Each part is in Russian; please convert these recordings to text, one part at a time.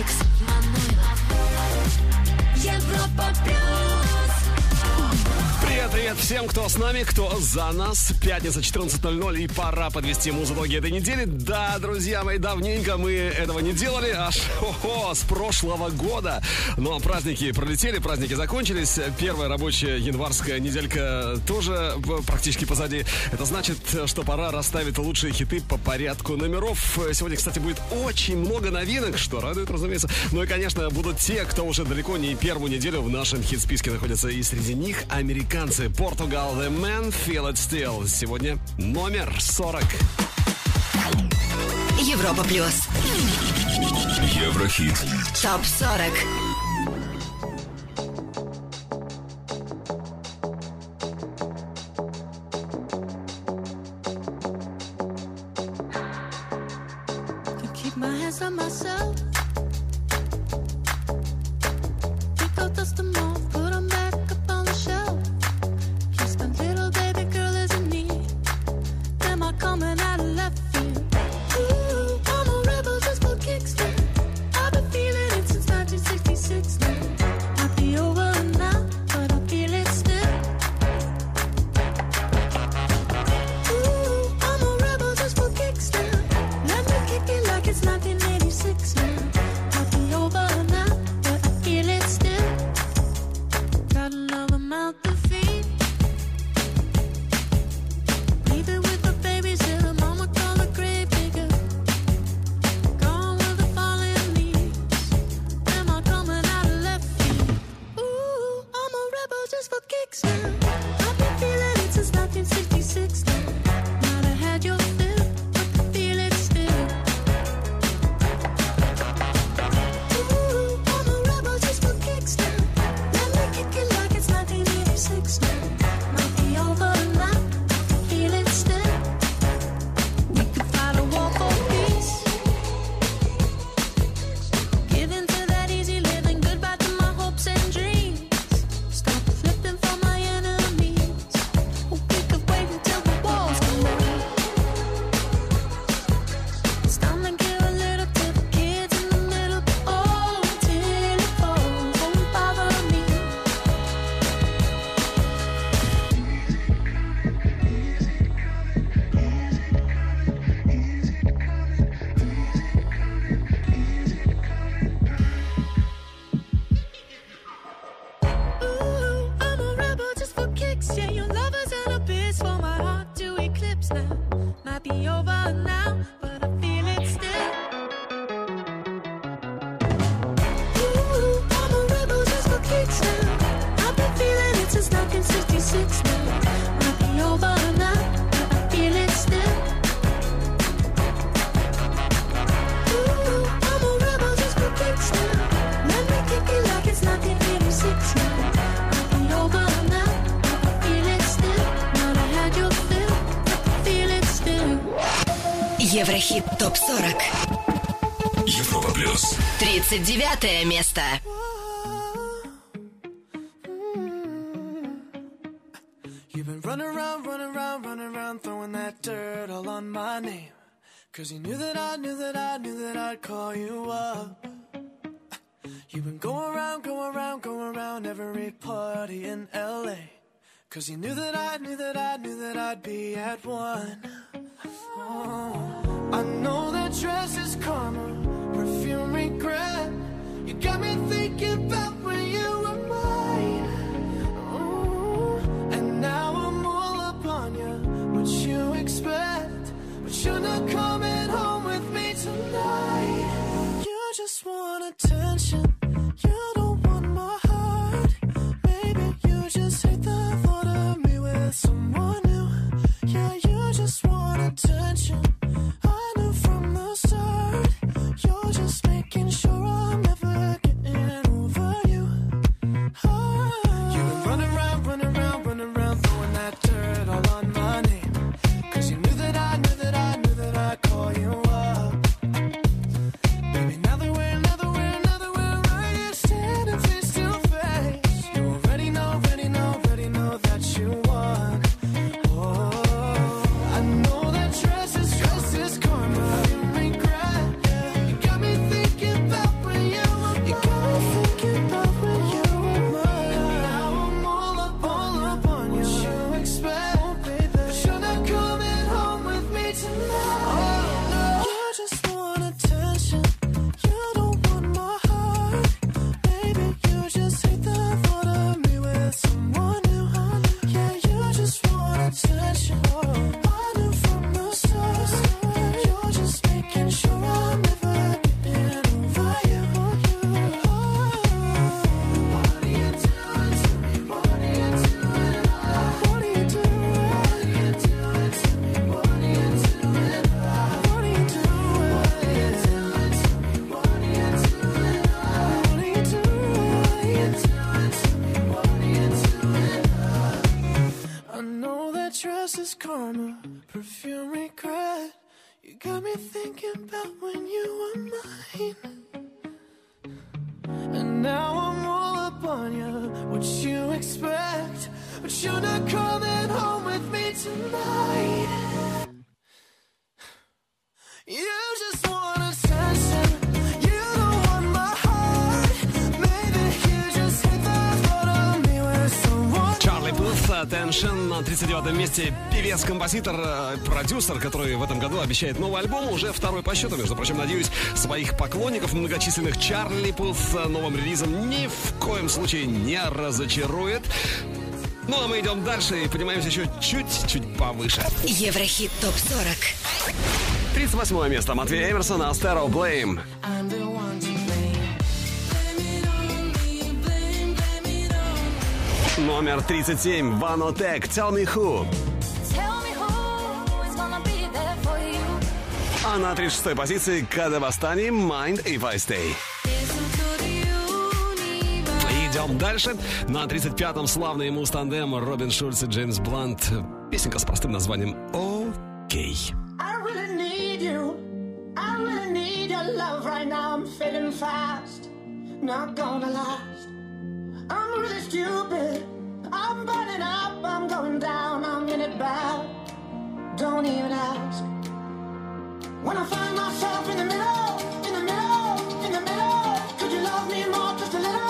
Алекс Манойлов. Европа плюс. Привет, всем, кто с нами, кто за нас. Пятница 14.00 и пора подвести музыку итоги этой недели. Да, друзья мои, давненько мы этого не делали, аж хо-хо, с прошлого года. Но праздники пролетели, праздники закончились. Первая рабочая январская неделька тоже практически позади. Это значит, что пора расставить лучшие хиты по порядку номеров. Сегодня, кстати, будет очень много новинок, что радует, разумеется. Ну и, конечно, будут те, кто уже далеко не первую неделю в нашем хит-списке находится. И среди них американцы. Португал The Man Feel It Still. Сегодня номер 40. Европа плюс. Еврохит. Топ 40. Еврохит топ 40. Европа плюс. 39 место. You've been running around, running around, running around, throwing that dirt all on my name. Cause you knew that I knew that I knew that I'd call you up. You've been going around, going around, going around every party in LA. Cause you knew that I knew that I knew that I'd be at one. I know that dress is karma, perfume regret. You got me thinking about when you were mine. And now I'm all up on you. What you expect? But you're not coming home with me tonight. You just want attention. You don't want my heart. Maybe you just hate the thought of me with someone attention. I knew from the start. You're just me thinking about when you were mine. And now I'm all up on you. What you expect? But you're not coming home with me tonight. Attention, на 39 месте певец-композитор, э, продюсер, который в этом году обещает новый альбом, уже второй по счету, между прочим, надеюсь, своих поклонников многочисленных Чарли Пуth э, новым релизом ни в коем случае не разочарует. Ну а мы идем дальше и поднимаемся еще чуть-чуть повыше. Еврохит ТОП-40. 38 место. Матвей Эмерсон, Астеро, Blame. I'm the one Номер 37. Ванотек, Tell Me Who. А на 36 позиции Када Бастани, Mind If I Stay. Идем дальше. На 35-м славный ему тандем Робин Шульц и Джеймс Блант. Песенка с простым названием «Окей». Really right now. I'm fast. Not gonna last. I'm really stupid. I'm burning up. I'm going down. I'm in it bad. Don't even ask. When I find myself in the middle, in the middle, in the middle, could you love me more? Just a little,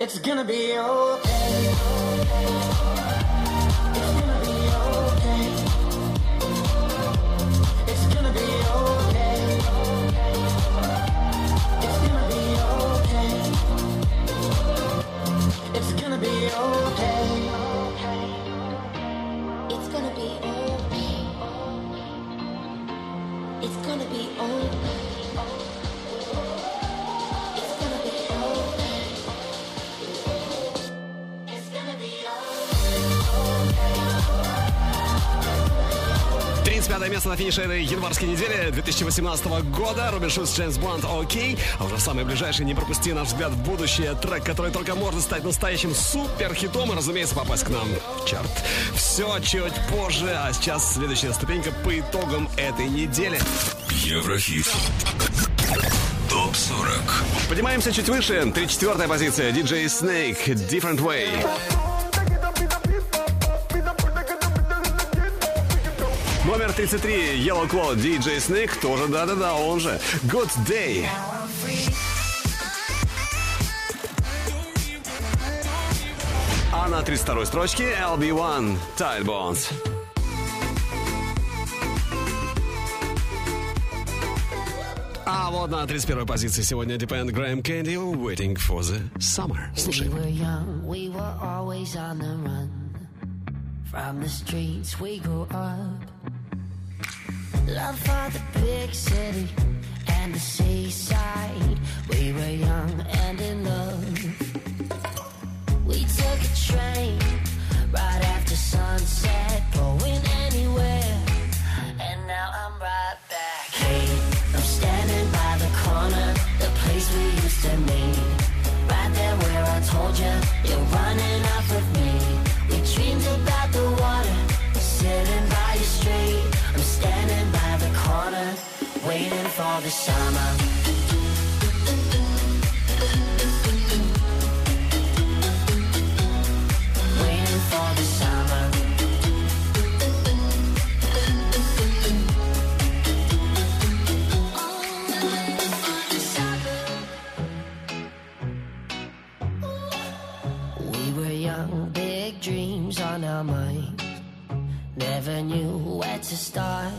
It's gonna be okay. На финише этой январской недели 2018 года. Робин Шульц, Джеймс Блант, окей. А уже в самое ближайшее не пропусти наш взгляд в будущее. Трек, который только может стать настоящим супер-хитом и, разумеется, попасть к нам в чарт. Все чуть позже, а сейчас следующая ступенька по итогам этой недели. Еврохит. Топ 40. Поднимаемся чуть выше. 34-я позиция. DJ Snake, Different Way. 33. Yellow Claw, DJ Snake. Тоже да-да-да, он же. Good Day. А на 32-й строчке LB1, Tide Bones. А вот на 31-й позиции сегодня Depend Graham Candy Waiting for the Summer. Слушай. We were young, we were always on the run. From the streets we grew up. Love for the big city and the seaside. We were young and in love. We took a train right after sunset, going anywhere. And now I'm right back. I'm standing by the corner. The place we used to meet. Right there where I told you you're running off me. Waiting for the summer. Waiting for the summer. We were young, big dreams on our minds. Never knew where to start.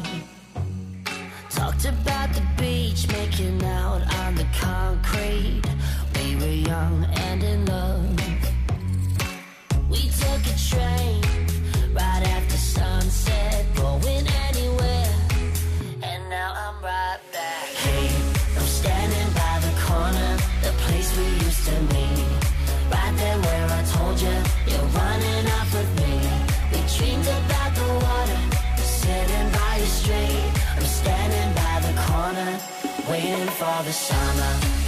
Talked about the beach, making out on the concrete. We were young and in love. We took a train right after sunset, going anywhere. And now I'm right back. Hey, I'm standing by the corner, the place we used to meet. Right there where I told you you're running off with me. We dreamed about waiting for the summer.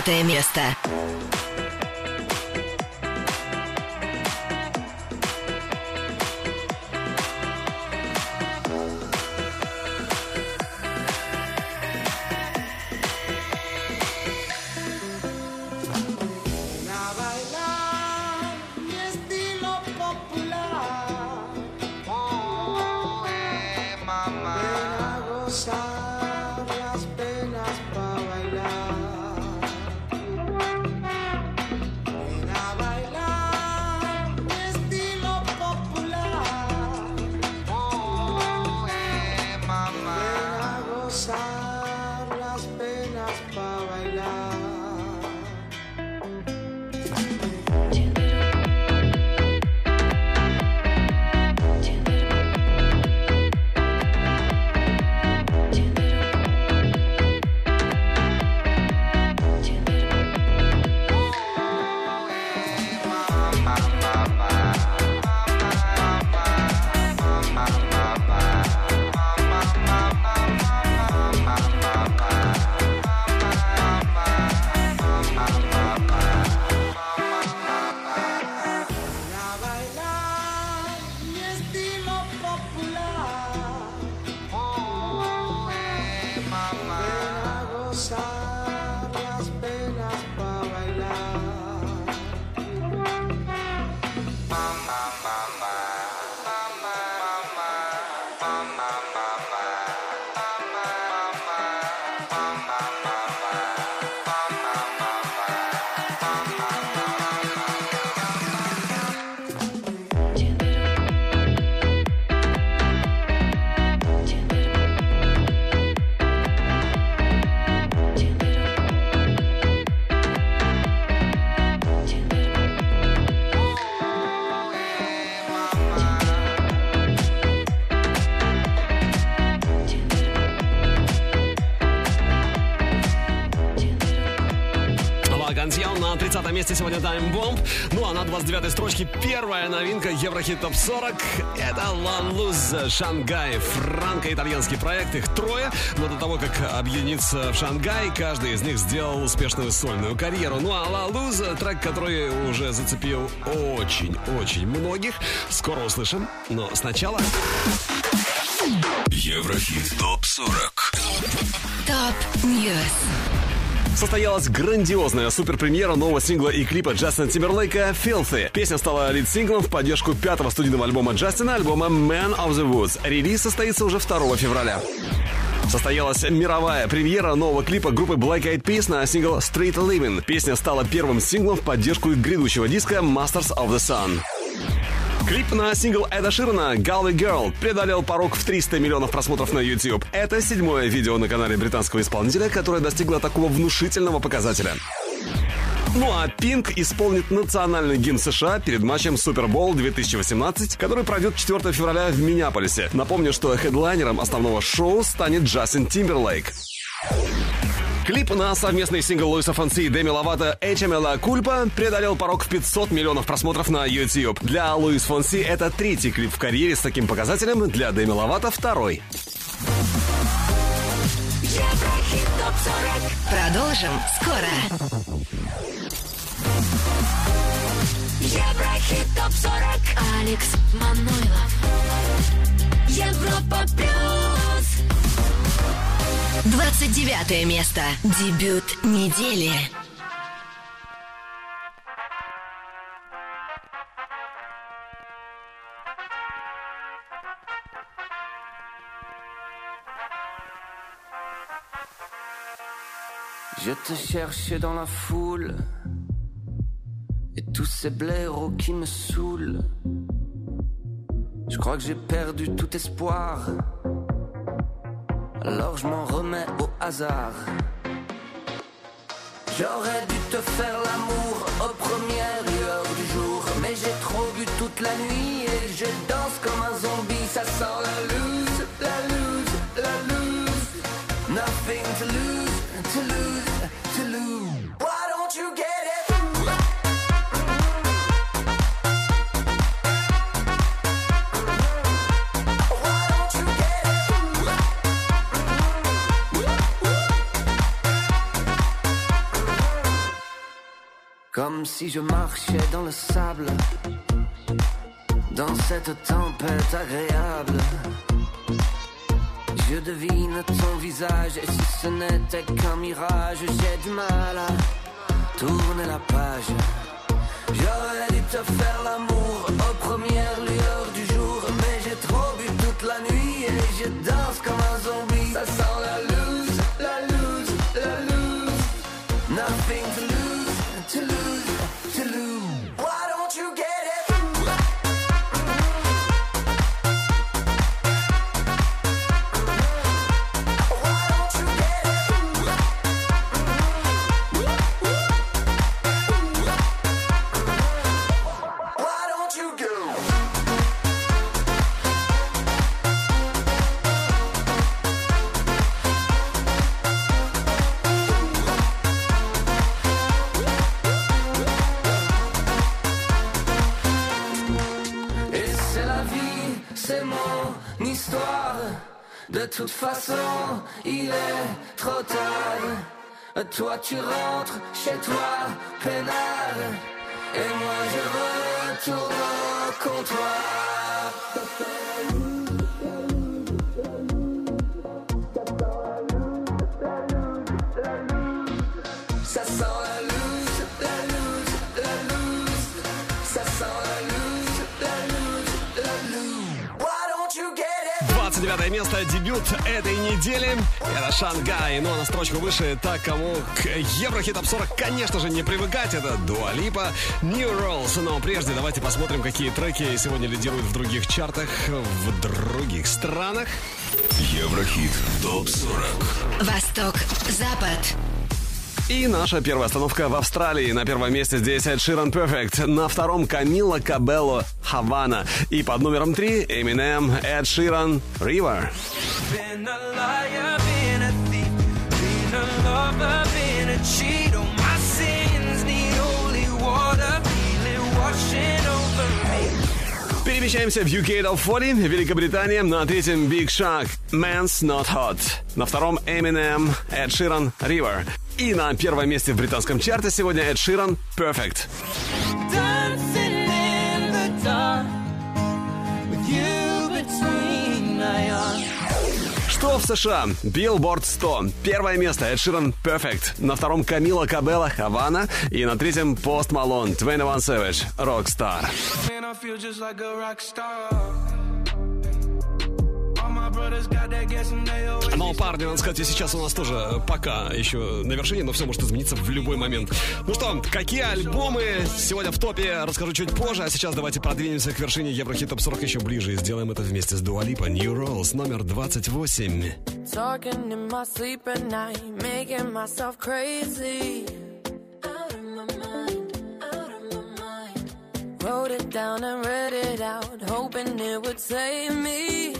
Пятое место. Месте сегодня Time Bomb. Ну а на 29 строчке первая новинка Еврохит Топ 40. Это Лан Луз Шангай. Франко-итальянский проект. Их трое. Но до того, как объединиться в Шангай, каждый из них сделал успешную сольную карьеру. Ну а Ла Луз трек, который уже зацепил очень-очень многих. Скоро услышим. Но сначала... Еврохит ТОП-40 Top News. Состоялась грандиозная суперпремьера нового сингла и клипа Джастина Тимберлейка «Filthy». Песня стала лид-синглом в поддержку пятого студийного альбома Джастина, альбома «Man of the Woods». Релиз состоится уже 2 февраля. Состоялась мировая премьера нового клипа группы Black Eyed Peas на сингл Street Living. Песня стала первым синглом в поддержку грядущего диска Masters of the Sun. Клип на сингл Эда Ширана «Galway Girl» преодолел порог в 300 миллионов просмотров на YouTube. Это седьмое видео на канале британского исполнителя, которое достигло такого внушительного показателя. Ну а Пинк исполнит национальный гимн США перед матчем Супербол 2018, который пройдет 4 февраля в Миннеаполисе. Напомню, что хедлайнером основного шоу станет Джастин Тимберлейк. Клип на совместный сингл Луиса Фонси и Деми Ловато «HMLA Кульпа» преодолел порог в 500 миллионов просмотров на YouTube. Для Луис Фонси это третий клип в карьере с таким показателем, для Деми Ловато второй. Еврохит ТОП-40. Продолжим скоро. Еврохит ТОП-40. Алекс Манойлов. Европа Плюс. 29 место. Дебют недели. Je te cherchais dans la foule Et tous ces blaireaux qui me saoulent Je crois que j'ai perdu tout espoir Alors je m'en remets au hasard. J'aurais dû te faire l'amour aux premières lueurs du jour Mais j'ai trop bu toute la nuit et je danse comme un zombie Ça sent la loose, la loose, la loose. Nothing to lose, to lose, to lose. Why don't you get it? Comme si je marchais dans le sable, dans cette tempête agréable. Je devine ton visage et si ce n'était qu'un mirage, j'ai du mal à tourner la page. J'aurais dû te faire l'amour aux premières lueurs il est trop tard. Toi tu rentres chez toi, peinard. Et moi je retourne au comptoir. 29 место, дебют этой недели. Это Шангай. Ну а на строчку выше, так кому к Еврохит Топ 40, конечно же, не привыкать. Это Дуа Липа, New Rolls. Но прежде давайте посмотрим, какие треки сегодня лидируют в других чартах в других странах. Еврохит ТОП-40 Восток, Запад. И наша первая остановка в Австралии. На первом месте здесь Эд Ширан Perfect. На втором Камила Кабелло Хавана. И под номером три Eminem Эд Ширан River. Cheat. Me. Перемещаемся в UK Top 40, Великобритания. На третьем Big Shark, Man's Not Hot. На втором Eminem, Эд Ширан, River. И на первом месте в британском чарте сегодня Эд Ширан, Perfect. Dancing in the dark 100 в США. Billboard 100. Первое место Эд Ширан Perfect. На втором Камила Кабела Хавана. И на третьем Пост Малон 21 Savage Rockstar. Man, но, парни, надо сказать, сейчас у нас тоже э, пока еще на вершине, но все может измениться в любой момент. Ну что, какие альбомы сегодня в топе, расскажу чуть позже, а сейчас давайте продвинемся к вершине Еврохит Топ 40 еще ближе и сделаем это вместе с Дуалипа New Rules номер 28. Wrote it down and read it out, hoping it would save me.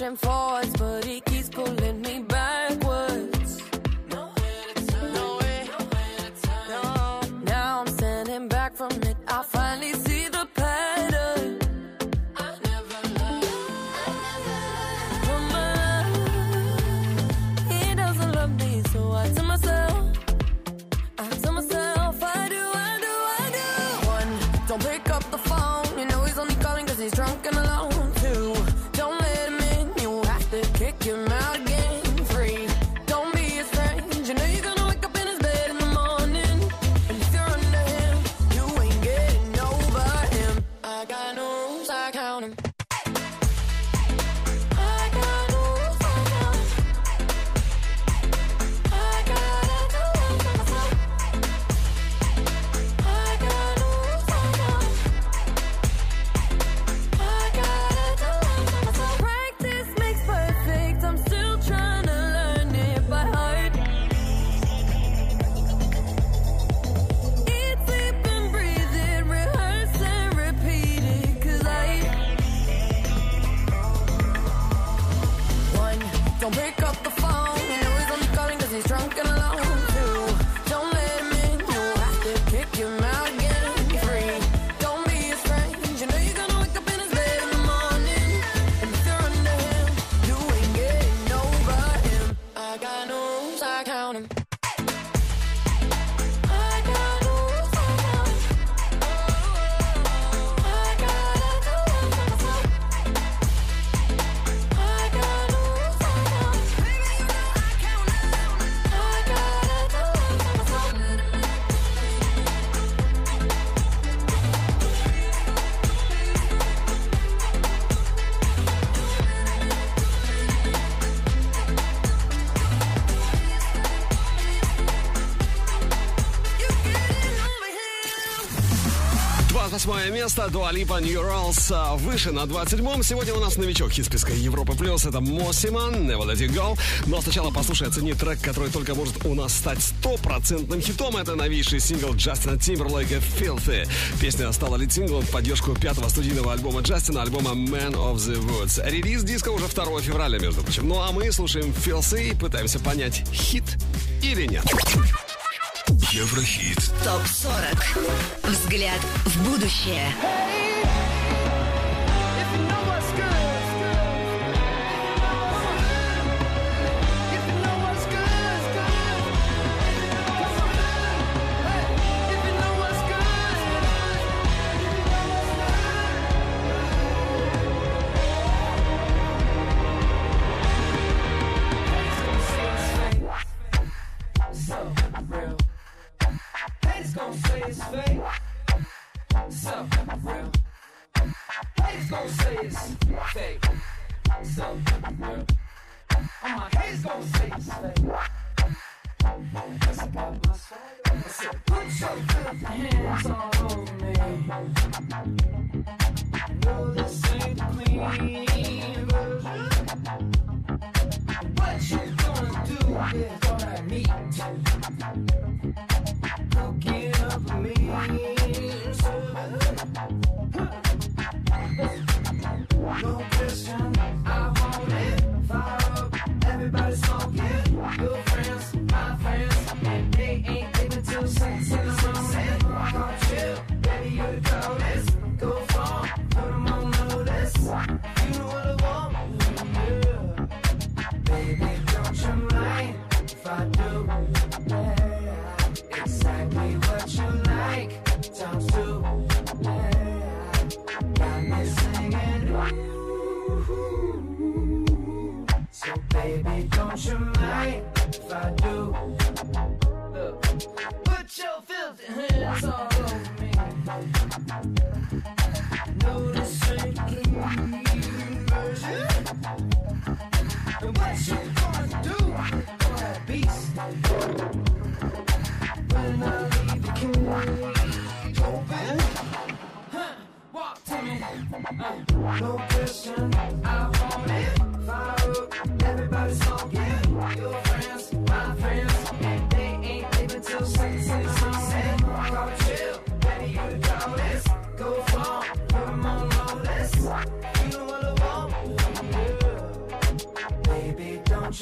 pushing forwards, but he восьмое место. Дуалипа New а, выше на 27-м. Сегодня у нас новичок из списка Европы Плюс. Это Мосиман, Never Let It Go. Но сначала послушай, оцени трек, который только может у нас стать стопроцентным хитом. Это новейший сингл Джастина Тимберлейка Filthy. Песня стала лид-синглом в поддержку пятого студийного альбома Джастина, альбома Man of the Woods. Релиз диска уже 2 февраля, между прочим. Ну а мы слушаем Filthy и пытаемся понять, хит или нет. Еврохит. Топ-40. Взгляд в будущее. Hey!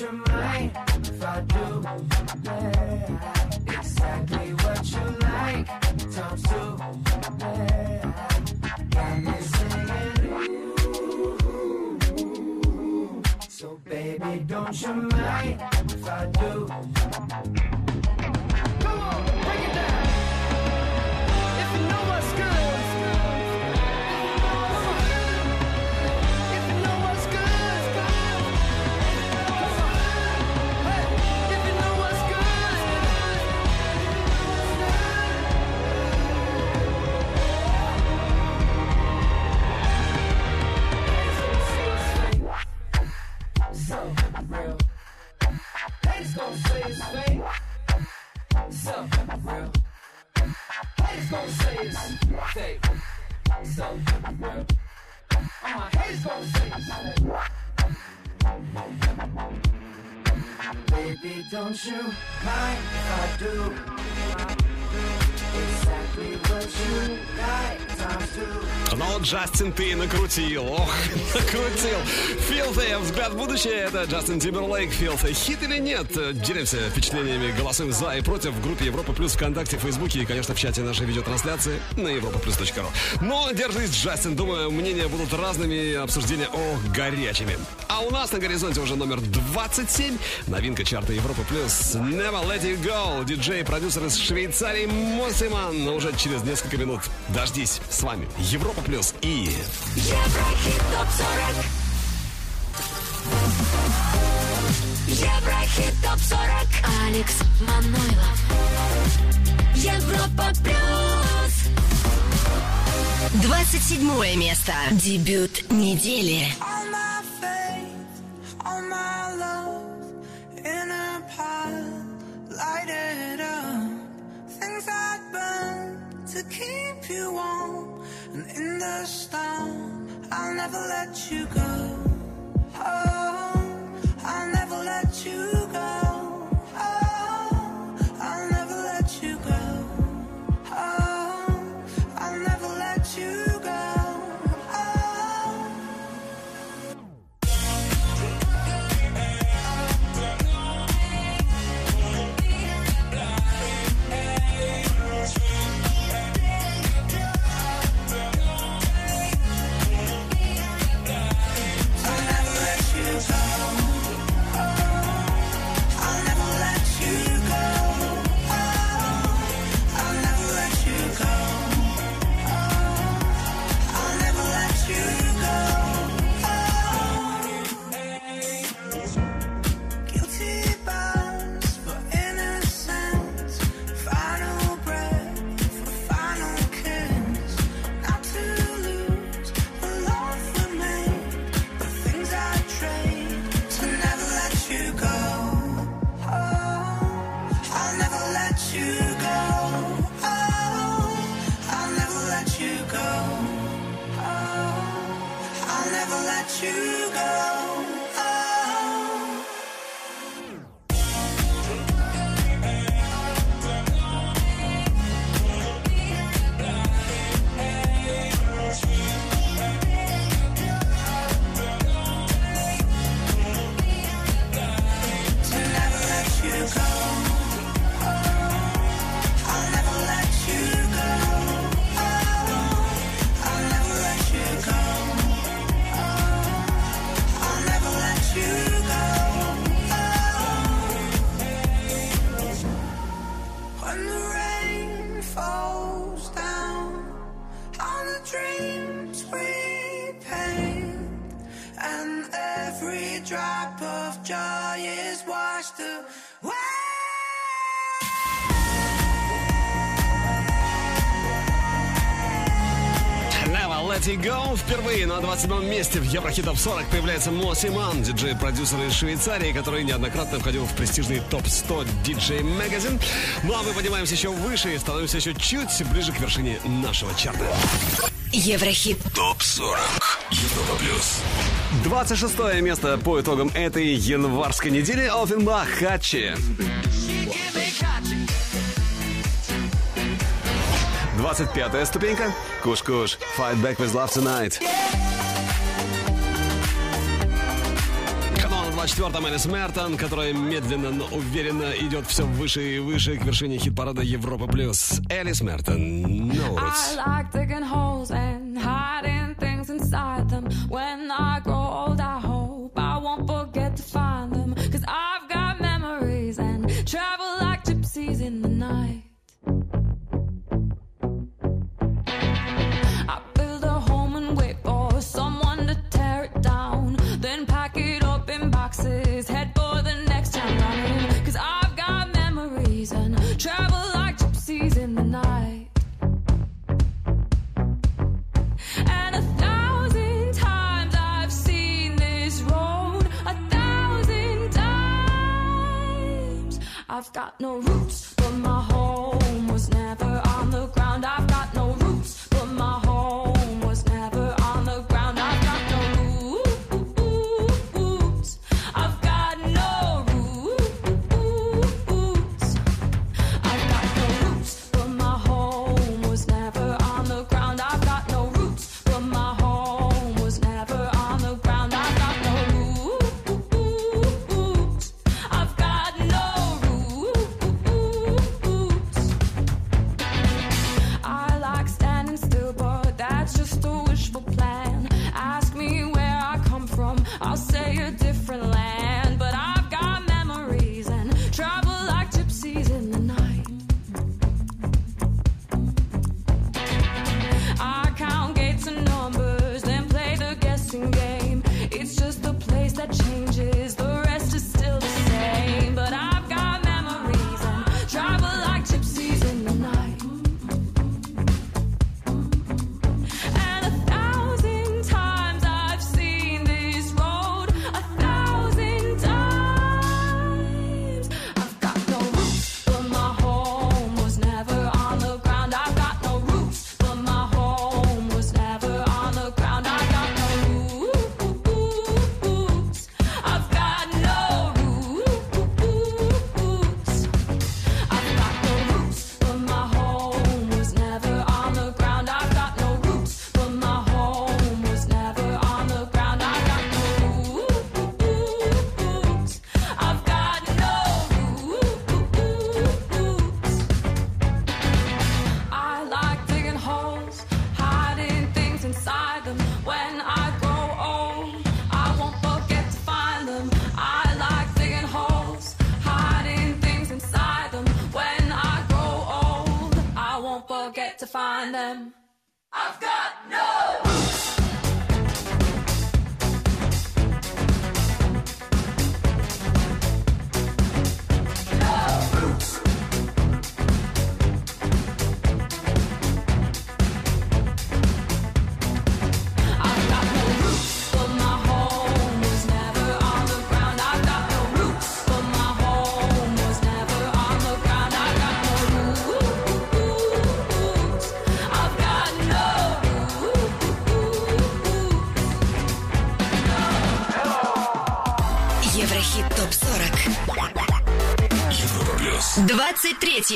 your mind. you. Джастин, ты накрутил. Ох, накрутил. Филты, взгляд в будущее. Это Джастин Тимберлейк, Филты. Хит или нет? Делимся впечатлениями, голосуем за и против в группе Европа Плюс ВКонтакте, Фейсбуке и, конечно, в чате нашей видеотрансляции на Европа Плюс ру. Но держись, Джастин. Думаю, мнения будут разными, обсуждения, о, горячими. А у нас на горизонте уже номер 27. Новинка чарта Европа Плюс Never Let You Go. Диджей-продюсер из Швейцарии Мосиман. Уже через несколько минут. Дождись. С вами Европа Плюс и... Еврохит ТОП-40 Еврохит ТОП-40 Алекс Манойлов. Европа Плюс. 27 место. Дебют недели. to keep you warm. And in the storm, I'll never let you go. Oh. 27 месте в Еврохитов 40 появляется Мосиман, диджей-продюсер из Швейцарии, который неоднократно входил в престижный топ-100 диджей магазин. Ну а мы поднимаемся еще выше и становимся еще чуть ближе к вершине нашего чарта. Еврохит. Топ-40. Европа плюс. 26 место по итогам этой январской недели Офенбах Хачи. 25 ступенька. Куш-куш. Fight back with love tonight. Yeah! четвертом Элис Мертон, которая медленно, но уверенно идет все выше и выше к вершине хит-парада Европа+. плюс. Элис Мертон, ну Notes.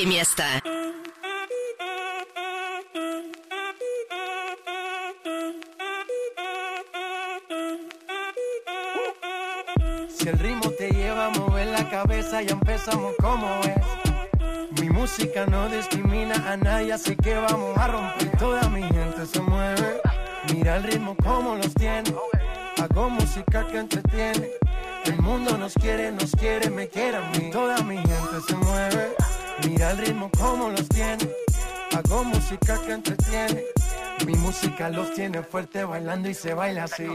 23 место. Los tiene fuerte bailando y se baila así.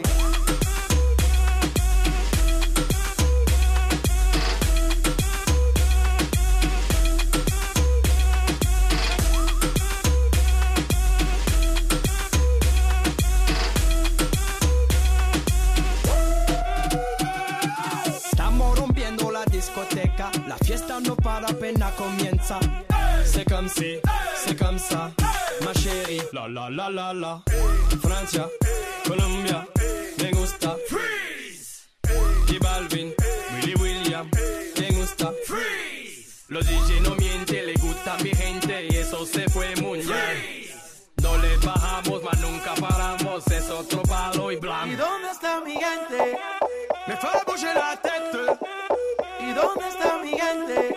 Estamos rompiendo la discoteca, la fiesta no para apenas comienza. C'est comme si, c'est comme ça, ma chérie. La la la la la. Francia, Colombia, me gusta. Freeze. Y Balvin, Willy William, me gusta. Freeze. Los DJ no mienten, le gusta a mi gente y eso se fue muy bien. No le bajamos, mas nunca paramos, es otro palo y ¿Y blanco. dónde está mi gente? Me fait bouger la tête. ¿Y dónde está mi gente?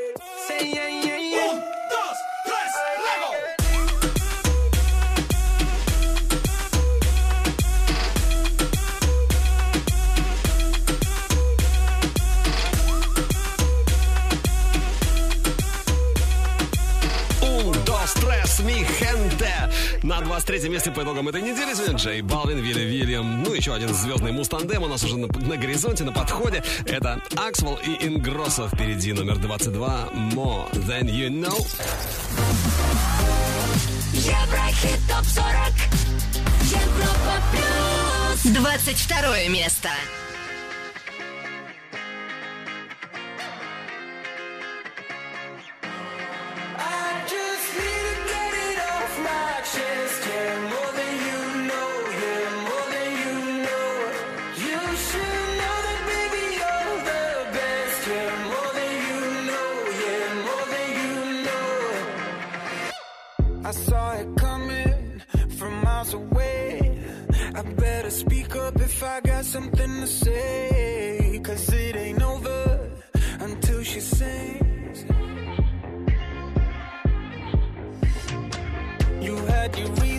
Say yeah, yeah, tres, ми хенте. На 23 месте по итогам этой недели сегодня Джей Балвин, Вилли Вильям. Ну, еще один звездный мустандем у нас уже на, на горизонте, на подходе. Это Аксвелл и Ингроссо впереди номер 22. More Than You Know. Еврохит ТОП-40 Европа плюс 22 место. Something to say. Cause it ain't over until she sings. You had your reasons,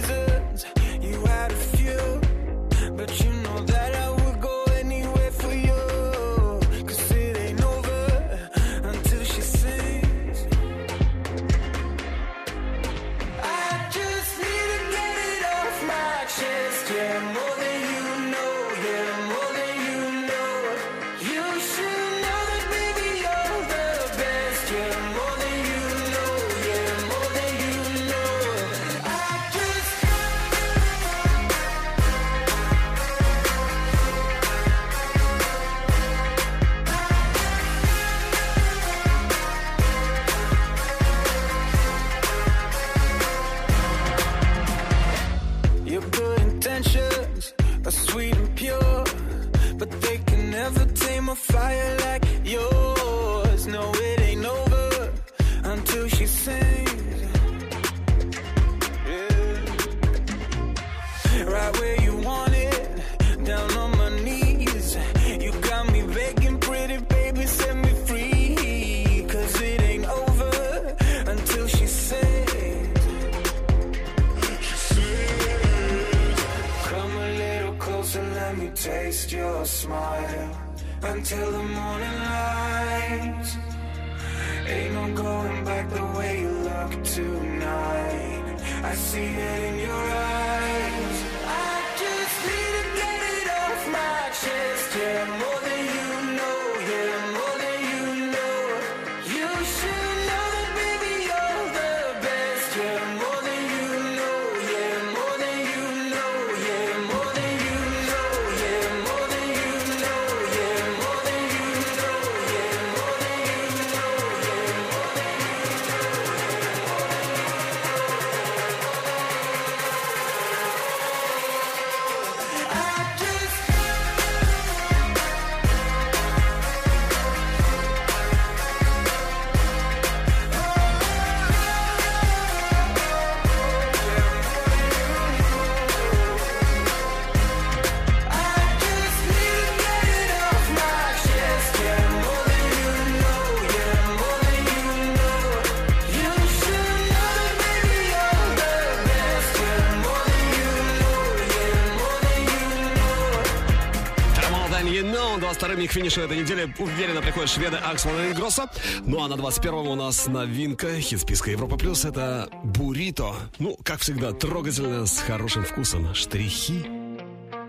22-м к финишу этой недели уверенно приходят шведы Аксман и Гросса. Ну а на 21-м у нас новинка хит списка Европа Плюс. Это Бурито. Ну, как всегда, трогательно, с хорошим вкусом. Штрихи.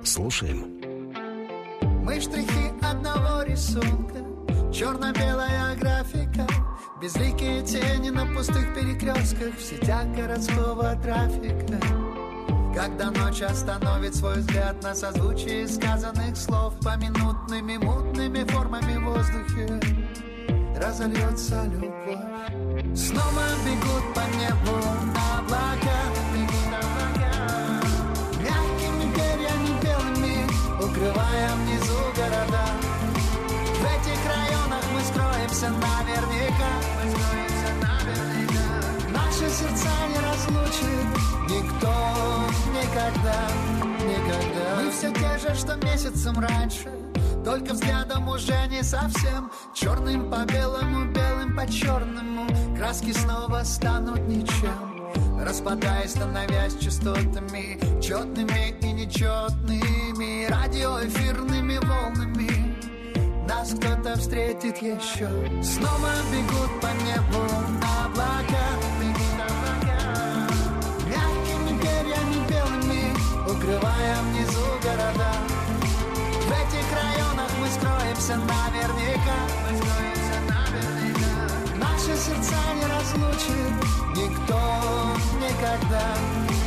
Слушаем. Мы штрихи одного рисунка, черно-белая графика, остановит свой взгляд на созвучие сказанных слов поминутными мутными формами в воздухе, разольется любовь. Снова бегут по небу облака, облака, мягкими перьями белыми, укрывая внизу города. В этих районах мы скроемся наверняка, мы скроемся наверняка. Наши сердца не разлучит никто никогда, никогда. Мы все те же, что месяцем раньше, только взглядом уже не совсем. Черным по белому, белым по черному Краски снова станут ничем. Распадаясь, становясь частотами Четными и нечетными Радиоэфирными волнами. Нас кто-то встретит еще. Снова бегут по небу Укрывая внизу города. В этих районах мы скроемся наверняка. Мы скроемся наверняка. Наши сердца не разлучит Никто никогда,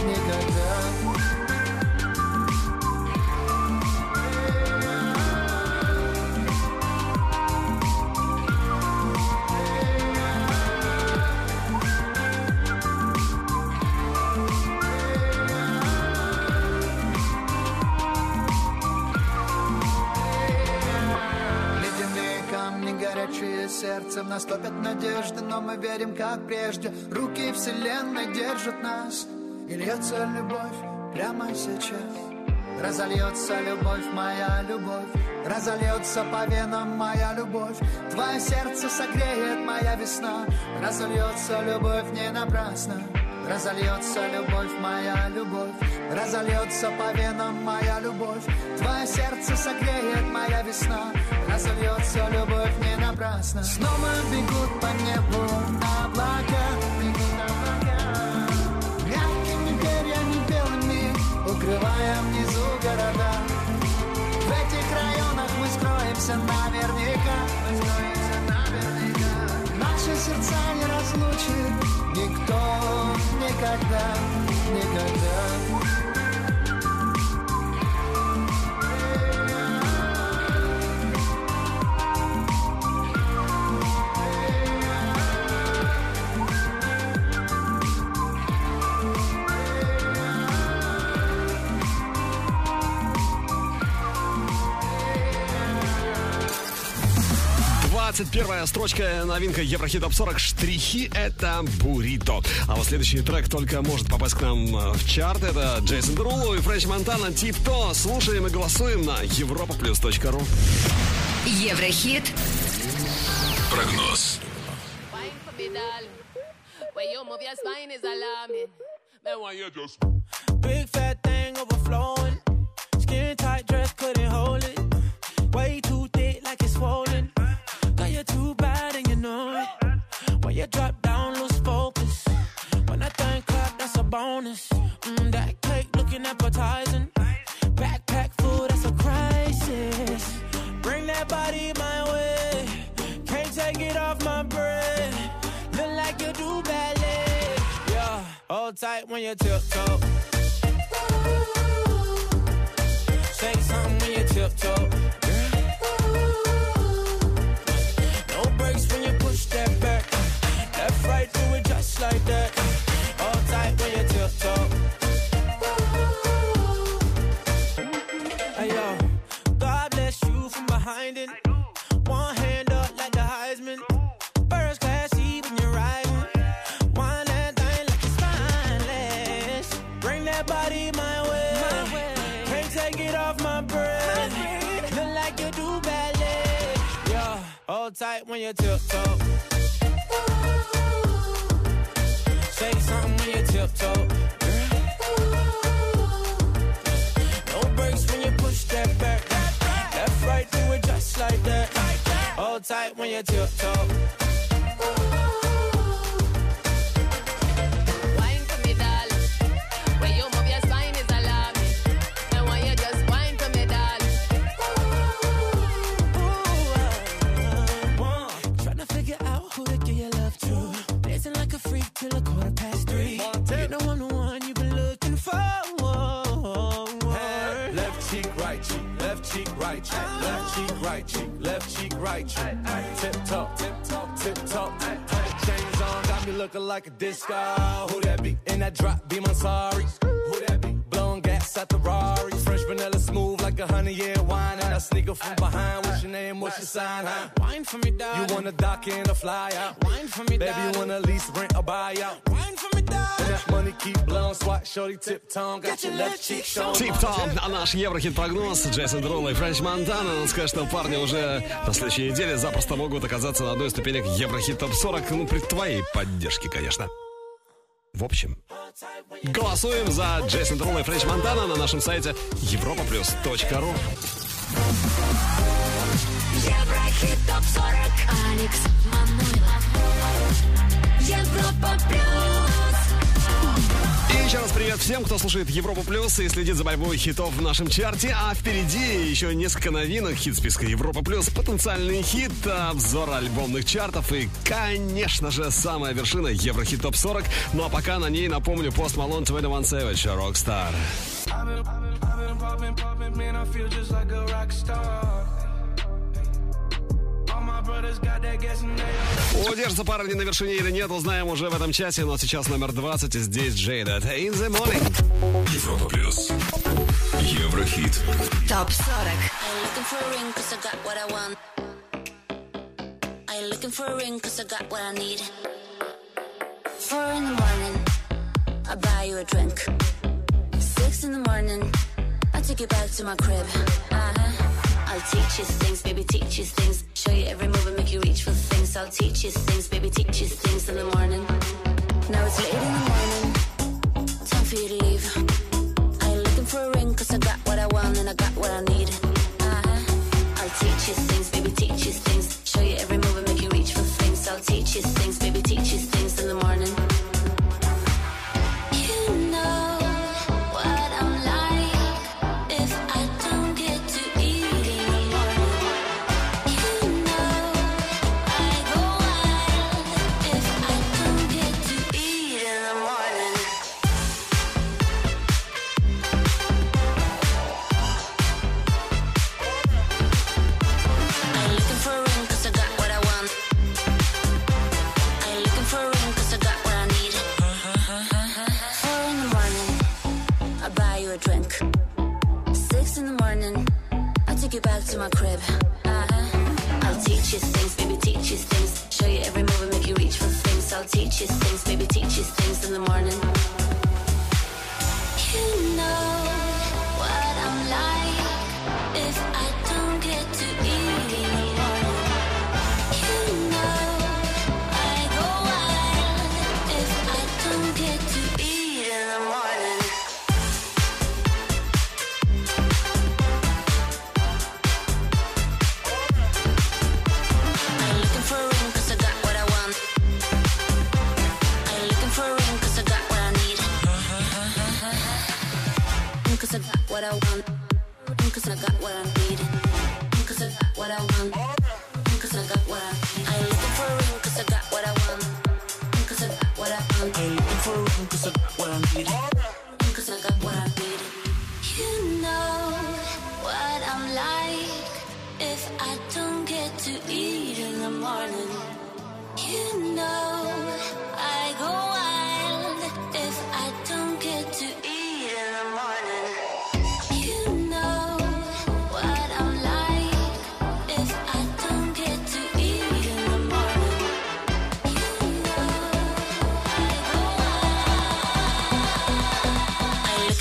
никогда сердцем Наступят надежды, но мы верим, как прежде. Руки вселенной держат нас И льется любовь прямо сейчас. Разольется любовь, моя любовь Разольется по венам моя любовь. Твое сердце согреет моя весна. Разольется любовь не напрасно. Разольется любовь, моя любовь Разольется по венам моя любовь. Твое сердце согреет моя весна Разольется любовь не напрасно. Снова бегут по небу облака. Бегут Мягкими перьями белыми Укрывая внизу города. В этих районах мы скроемся наверняка. Мы Наши сердца не разлучит Никто никогда, никогда Двадцать первая строчка новинка Еврохит Топ 40 Штрихи это Бурито. А вот следующий трек только может попасть к нам э, в чарт. Это Джейсон Деруло и Френч Монтана Тип То. Слушаем и голосуем на europaplus.ru Еврохит. Прогноз. you drop down, lose focus. When I think clap, that's a bonus. Mm, that cake looking appetizing. Backpack full, that's a crisis. Bring that body my way. Can't take it off my brain. Look like you do ballet. Yeah, hold tight when you tiptoe. Say something when you tiptoe. When you tiptoe. Say something when you tiptoe. No when you push that back. Left, right, do it just like that. Hold tight when you tiptoe. Right cheek. Tip top, tip top, tip top. Chains on, got me looking like a disco. Who that be? In that drop, be my sorry. At the Rari. Fresh vanilla smooth like a honey year wine. And I sneak up from behind. What's your name? What's your sign? Huh? Wine for me, darling. You wanna dock in or fly out? Wine for me, Baby, darling. you wanna lease, rent, or buy out? Wine for me, darling. And that money keep blowing, swat, shorty, tip tongue. Got your left cheek showing. Тип-топ, а наш Еврохит-прогноз Джейсон Деролла и Френч Монтана. Он скажет, что парни уже на следующей неделе запросто могут оказаться на одной ступенек Еврохит ТОП-40. Ну, при твоей поддержке, конечно. В общем, голосуем за Джейсон Деролла и Френч Монтана на нашем сайте europaplus.ru Еврохит ТОП-40 Алекс Манойлов. Европа Плюс И еще раз привет всем, кто слушает Европу Плюс и следит за борьбой хитов в нашем чарте. А впереди еще несколько новинок хит списка Европа Плюс, потенциальный хит, обзор альбомных чартов и, конечно же, самая вершина Еврохит Топ 40. Ну а пока на ней, напомню, Пост Малон 21 Savage, Rockstar. I've been, I've been popping, popping, man, I feel just like a rock Удержится парни на вершине или нет, узнаем уже в этом часе, но сейчас номер 20, и здесь Джейда. In the morning. Европа плюс. Еврохит. ТОП-40 I ain't looking for a ring cause I got what I want. I ain't looking for a ring cause I got what I need. Four in the morning, I buy you a drink. Six in the morning, I take you back to my crib. Uh-huh. I'll teach you things, baby, teach you things. Show you every move and make you reach for things. I'll teach you things, baby, teach you things in the morning. Now it's late in the morning, time for you to leave. I ain't looking for a ring cause I got what I want and I got what I need. Uh-huh. I'll teach you things, baby, teach you things.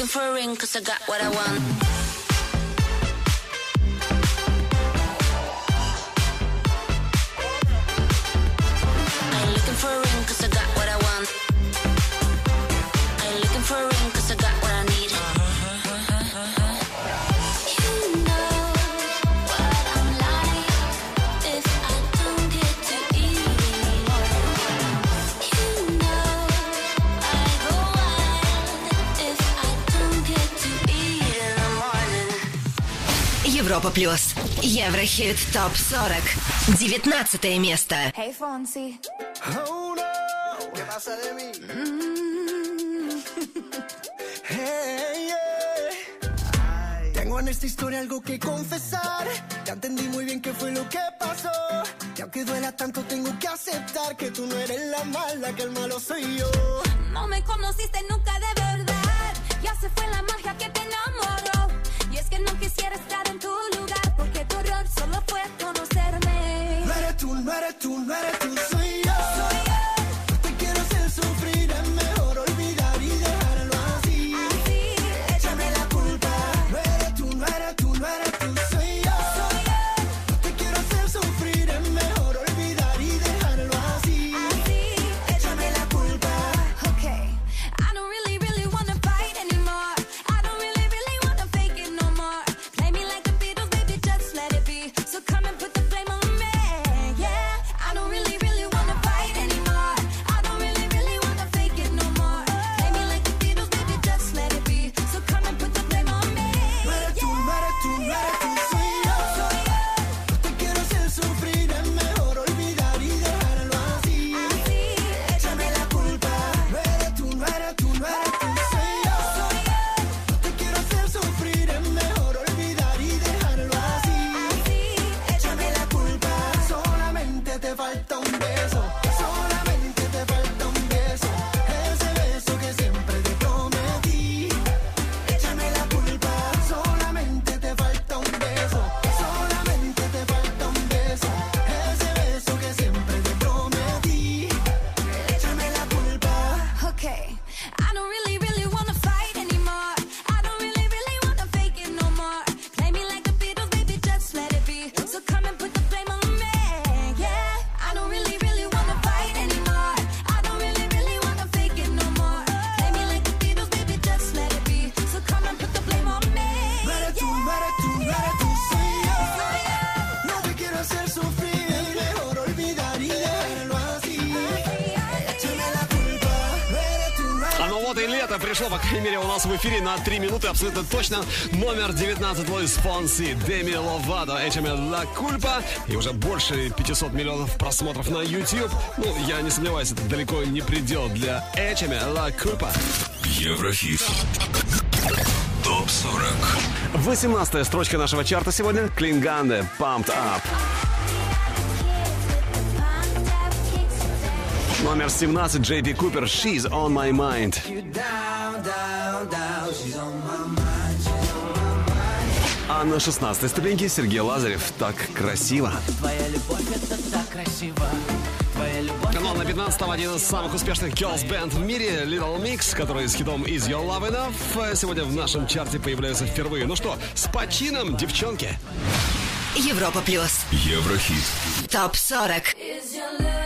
looking for a ring cause I got what I want. for a ring cause I got Европа плюс. Еврохит топ 40. 19 место. Hey, Fonsi. Oh, no. ¿Qué pasa de mí? Mm. hey, yeah. Tengo en esta historia algo que confesar. Ya entendí muy bien qué fue lo que pasó. Y aunque duela tanto, tengo que aceptar que tú no eres la mala, que el malo soy yo. No me conociste nunca de tu lugar porque tu error solo fue conocerme. No eres tú, no eres tú, no eres tú. крайней мере, у нас в эфире на 3 минуты абсолютно точно номер 19 Луис Фонси, Деми Ловадо, HML La Culpa и уже больше 500 миллионов просмотров на YouTube. Ну, я не сомневаюсь, это далеко не предел для HML La Culpa. Еврохит. Топ 40. 18 строчка нашего чарта сегодня. Клинганде. Pumped Up. Номер 17 Джейби Купер «She's on my mind». А на 16 ступеньке Сергей Лазарев «Так красиво». Твоя любовь это так красиво. Но на 15-м один из самых успешных girls band в мире Little Mix, который с хитом Is Your Love Enough сегодня в нашем чарте появляется впервые. Ну что, с почином, девчонки! Европа плюс. Еврохит. Топ 40.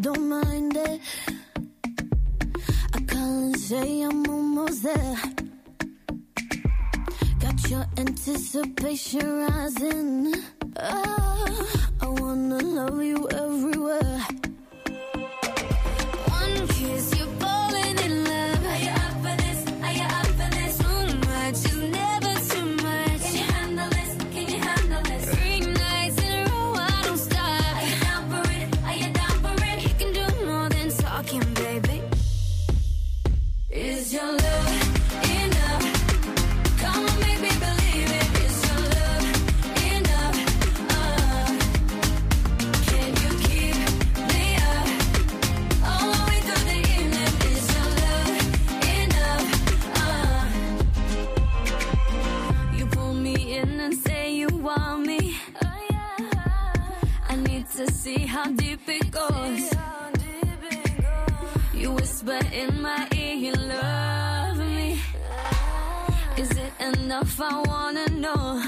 don't mind it. I can't say I'm almost there. Got your anticipation rising. Oh, I wanna love you everywhere. One kiss. in my ear, you love me. Is it enough? I wanna know.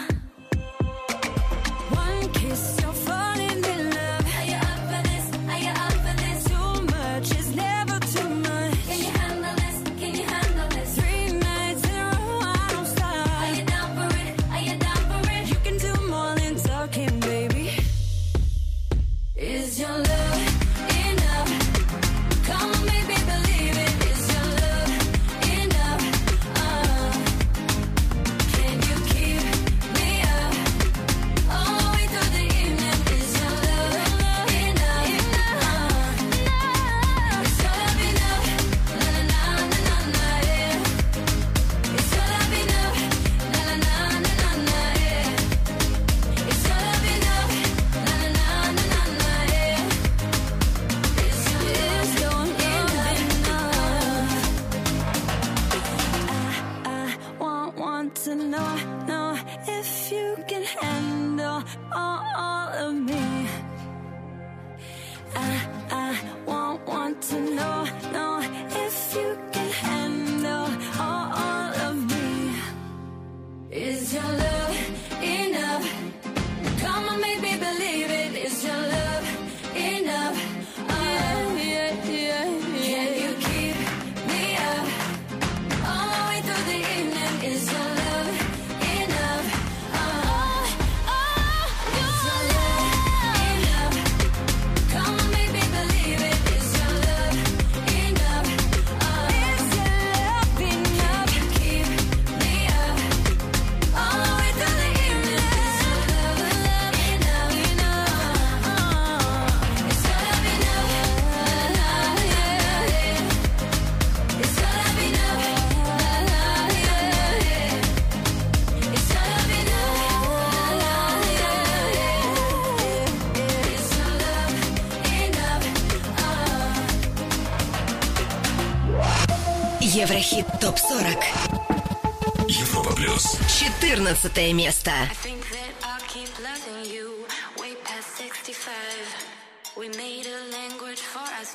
One kiss, you're. ТОП-40 Европа Плюс. 14 место. We made a language for us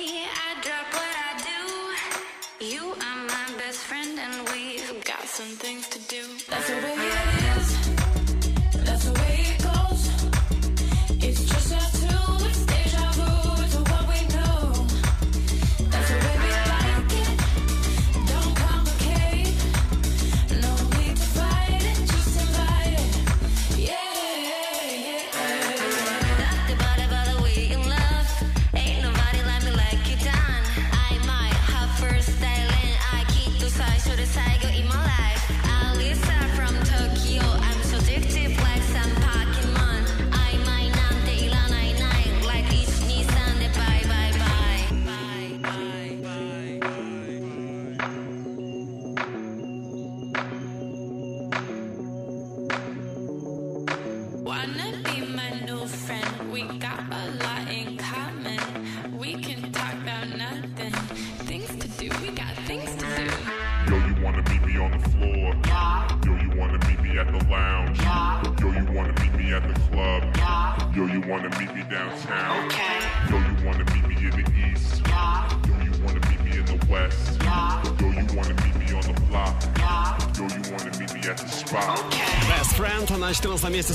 some things to do. That's the way.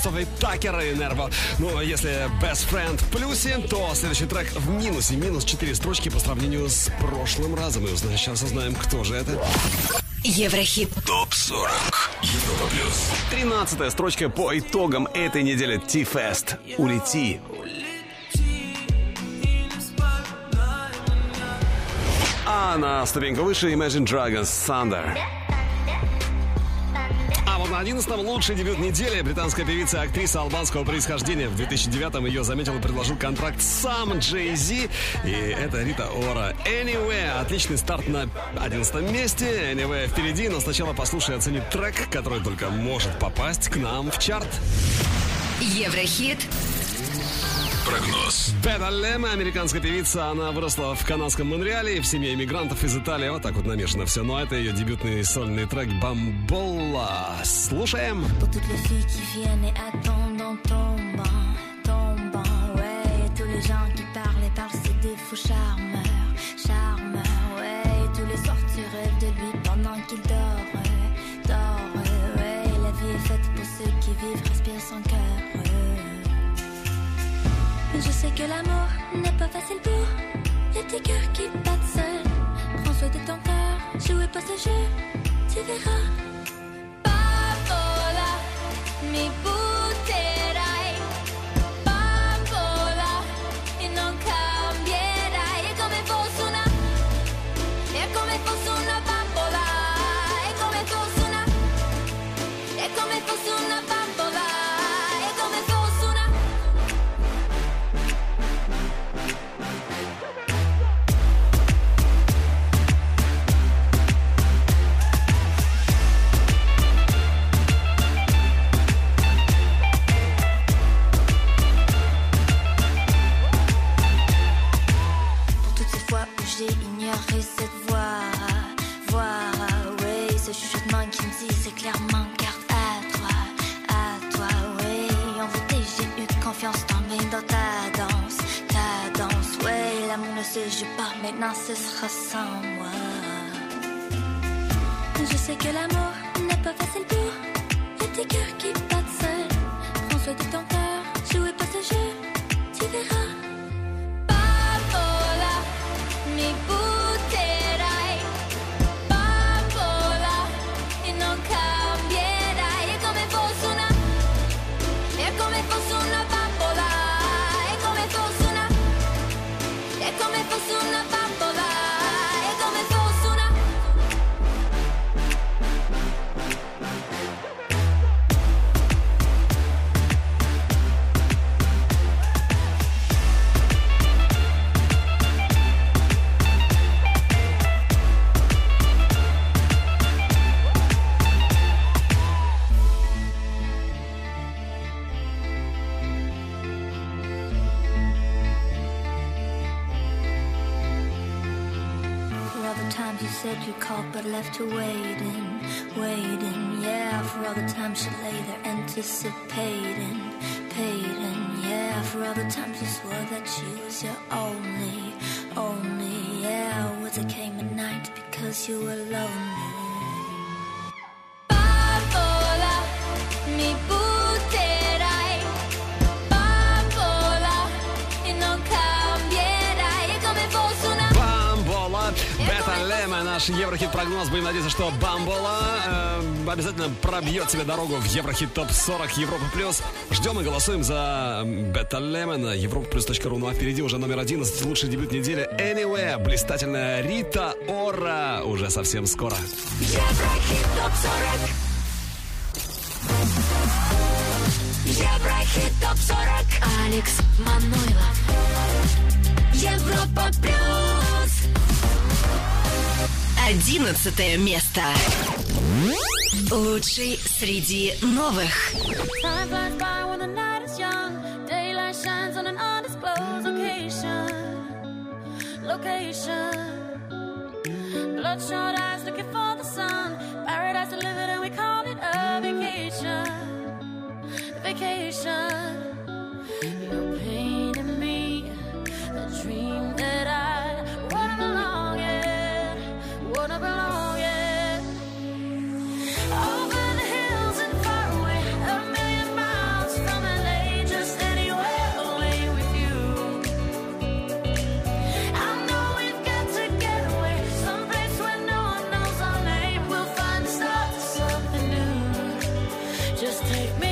14 месте Софи Такер и Нерво. Ну, а если Best Friend в плюсе, то следующий трек в минусе. Минус 4 строчки по сравнению с прошлым разом. И узнаем, сейчас узнаем, кто же это. Еврохит. ТОП-40. Европа плюс. 13 строчка по итогам этой недели. T-Fest. Улети. А на ступеньку выше Imagine Dragons Thunder. На 11-м лучший дебют недели британская певица и актриса албанского происхождения. В 2009-м ее заметил и предложил контракт сам Джей Зи. И это Рита Ора. Anyway, отличный старт на 11 месте. Anyway впереди, но сначала послушай и оцени трек, который только может попасть к нам в чарт. Еврохит. Прогноз. Бета Лема, американская певица, она выросла в канадском Монреале, в семье иммигрантов из Италии. Вот так вот намешано все. Но это ее дебютный сольный трек «Бамбола». Слушаем. Sans cœur, sais que l'amour n'est pas facile pour les petits cœurs qui battent seuls. Prends soin de ton cœur, jouez pas ce jeu, tu verras. Mi butterai. Joue pas, maintenant ce sera sans moi. Je sais que l'amour n'est pas facile pour les petits cœurs qui battent seuls. Prends soin de ton cœur, jouez pas ce jeu, tu verras. Anticipating, paiding. Yeah, for all the times you swore that she was your only, only. Yeah, words that came at night because you were lonely. Наш Еврохит-прогноз. Будем надеяться, что Бамбола э, обязательно пробьет себе дорогу в Еврохит ТОП-40 Европа Плюс. Ждем и голосуем за Бета Лема на европаплюс.ру. Ну а впереди уже номер 11, лучший дебют недели Anywhere. Блистательная Рита Ора. Уже совсем скоро. Еврохит ТОП-40 Еврохит ТОП-40 Алекс Манойлов Европа Плюс Одиннадцатое место. Лучший среди новых. Time flies by when the night is young Daylight shines on an undisclosed location Location Bloodshot eyes looking for the sun Paradise to live in and we call it a vacation Vacation Your dream that I take me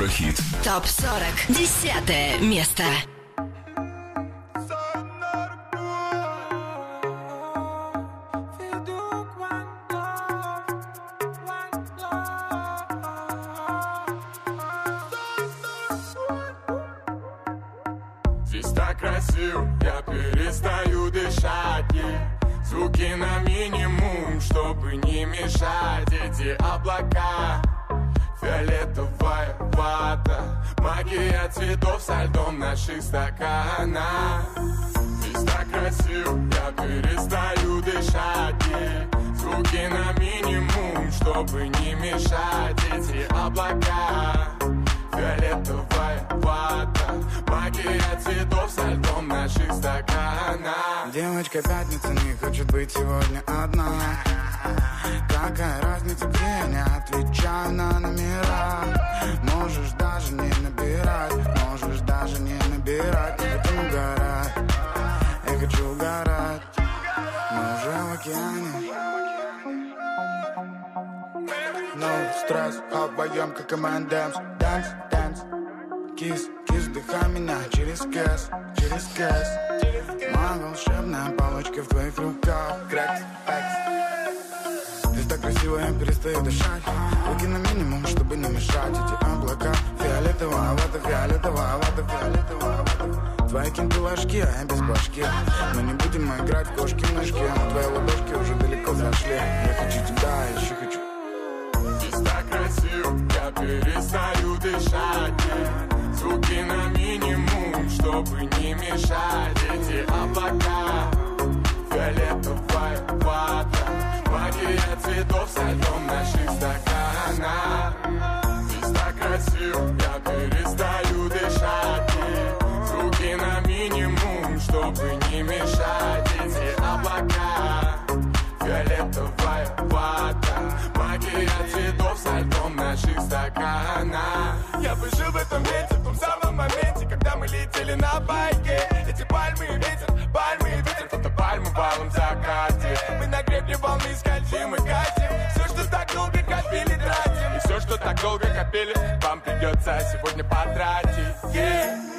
Еврохит. Топ 40. Десятое место. Здесь так красиво, я перестаю дышать. Звуки на минимум, чтобы не мешать Эти облака, фиолетовая вата Магия цветов со льдом наших стаканах Здесь так красиво, я перестаю дышать. Yeah. Звуки на минимум, чтобы не мешать Эти облака, фиолетовая вата Магия цветов со льдом наших стаканах Девочка пятница не хочет быть сегодня одна Какая разница, где я не отвечаю на номера. Можешь даже не набирать, можешь даже не набирать. Я хочу угорать, я хочу угорать. Мы уже в океане. No стресс, обоем как M&M's Dance, dance, кис, кис, вдыхай меня через кэс, через кэс. Моя волшебная палочка в твоих руках. Крэкс, экс Так красиво, я перестаю дышать. Руки на минимум, чтобы не мешать. Эти облака фиолетовая вата, фиолетовая вата, фиолетовая вата Твои кенты ложки, а я без башки. Мы не будем играть в кошки-мышки Но твои ладошки уже далеко зашли. Я хочу тебя, еще хочу. Здесь так красиво, я перестаю дышать. Звуки на минимум, чтобы не мешать. Эти облака Фиолетовая вата Магия цветов со льдом наших стаканах Здесь так красиво, я перестаю дышать. И Звуки на минимум, чтобы не мешать. Эти облака Фиолетовая вата. Магия цветов со льдом наших стаканах Я бы жил в этом лете, в том самом моменте Когда мы летели на байке. Эти пальмы и ветер, пальмы и ветер Фото пальмы в алом закате. Мы на долго копили. Вам придется сегодня потратить. Yeah.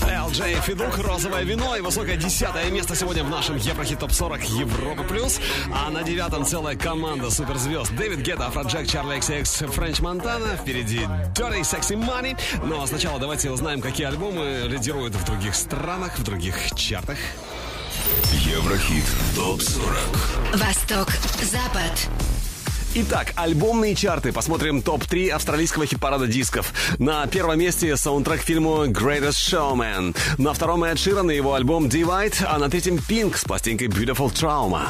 LJ Федук, розовое вино и высокое десятое место сегодня в нашем Еврохит Топ 40 Европа Плюс. А на девятом целая команда суперзвезд. Дэвид Гетта, Афроджек, Чарли XX, Френч Монтана. Впереди Dirty Sexy Money. Но сначала давайте узнаем, какие альбомы лидируют в других странах, в других чартах. Еврохит ТОП-40 Восток, Запад. Итак, альбомные чарты. Посмотрим топ-3 австралийского хит-парада дисков. На первом месте саундтрек к фильму Greatest Showman. На втором Эд Ширан и его альбом Divide, а на третьем Pink с пластинкой Beautiful Trauma.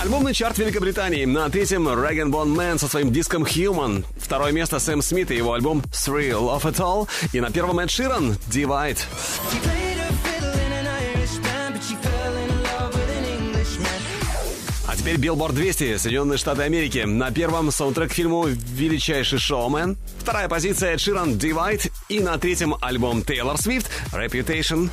Альбомный чарт Великобритании. На третьем Regan Bone Man со своим диском Human. Второе место Сэм Смит и его альбом Thrill of It All. И на первом Эд Ширан Divide. Теперь Билборд 200, Соединенные Штаты Америки. На первом саундтрек к фильму «Величайший шоумен». Вторая позиция Ширан Divide. И на третьем альбом Тейлор Свифт Reputation.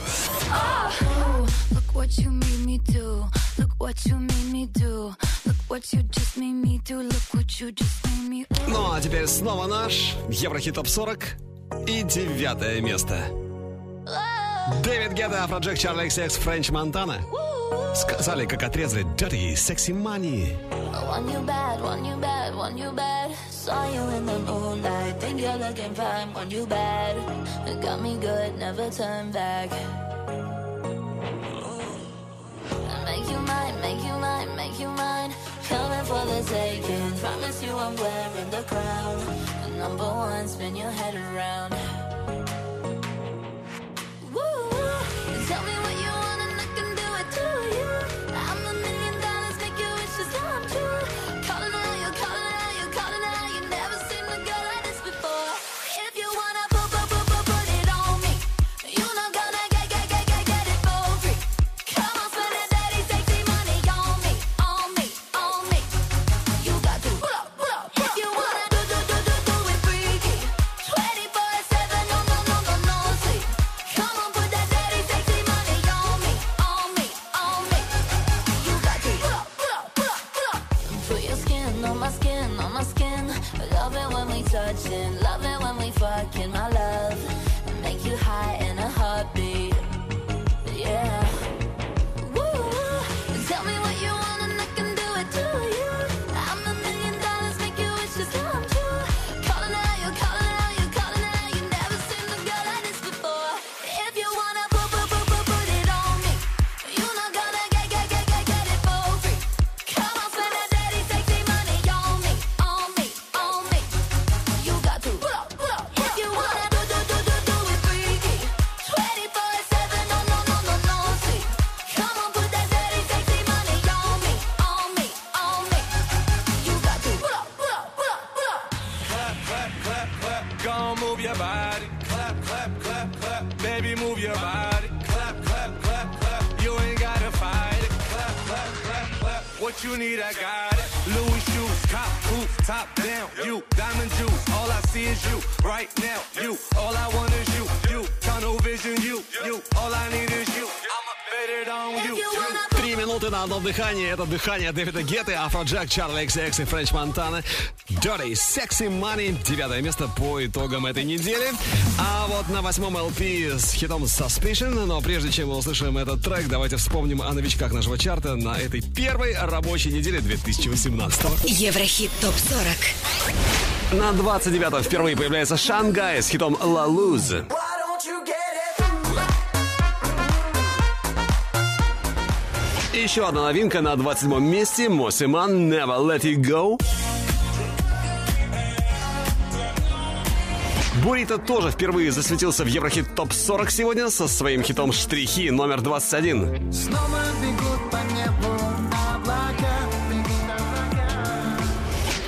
Ну а теперь снова наш Еврохит Топ 40 и девятое место. Дэвид Гетта, Afrojack, Charli XCX, French Montana. Сказали, как отрезали Dirty Sexy Money. Want you bad, want you bad, want you bad. Saw you in the moonlight, think you're looking fine. Want you bad, it got me good, never turn back. Make you mine, make you mine, make you mine. Coming for the taking. Promise you I'm wearing the crown. The number one, spin your head around. Woo! Tell me what you Три минуты на одном дыхании. Это дыхание Дэвида Гетты, Афроджек, Чарли XX и Френч Монтана. Dirty Sexy Money. Девятое место по итогам этой недели. А вот на восьмом LP с хитом Suspicion. Но прежде чем мы услышим этот трек, давайте вспомним о новичках нашего чарта на этой первой рабочей неделе 2018 Еврохит ТОП-40. На 29 впервые появляется Шангай с хитом La Еще одна новинка на 27 месте. Мосиман Never Let It Go. Бурита тоже впервые засветился в Еврохит ТОП 40 сегодня со своим хитом «Штрихи» номер 21. Снова бегут по небу облака.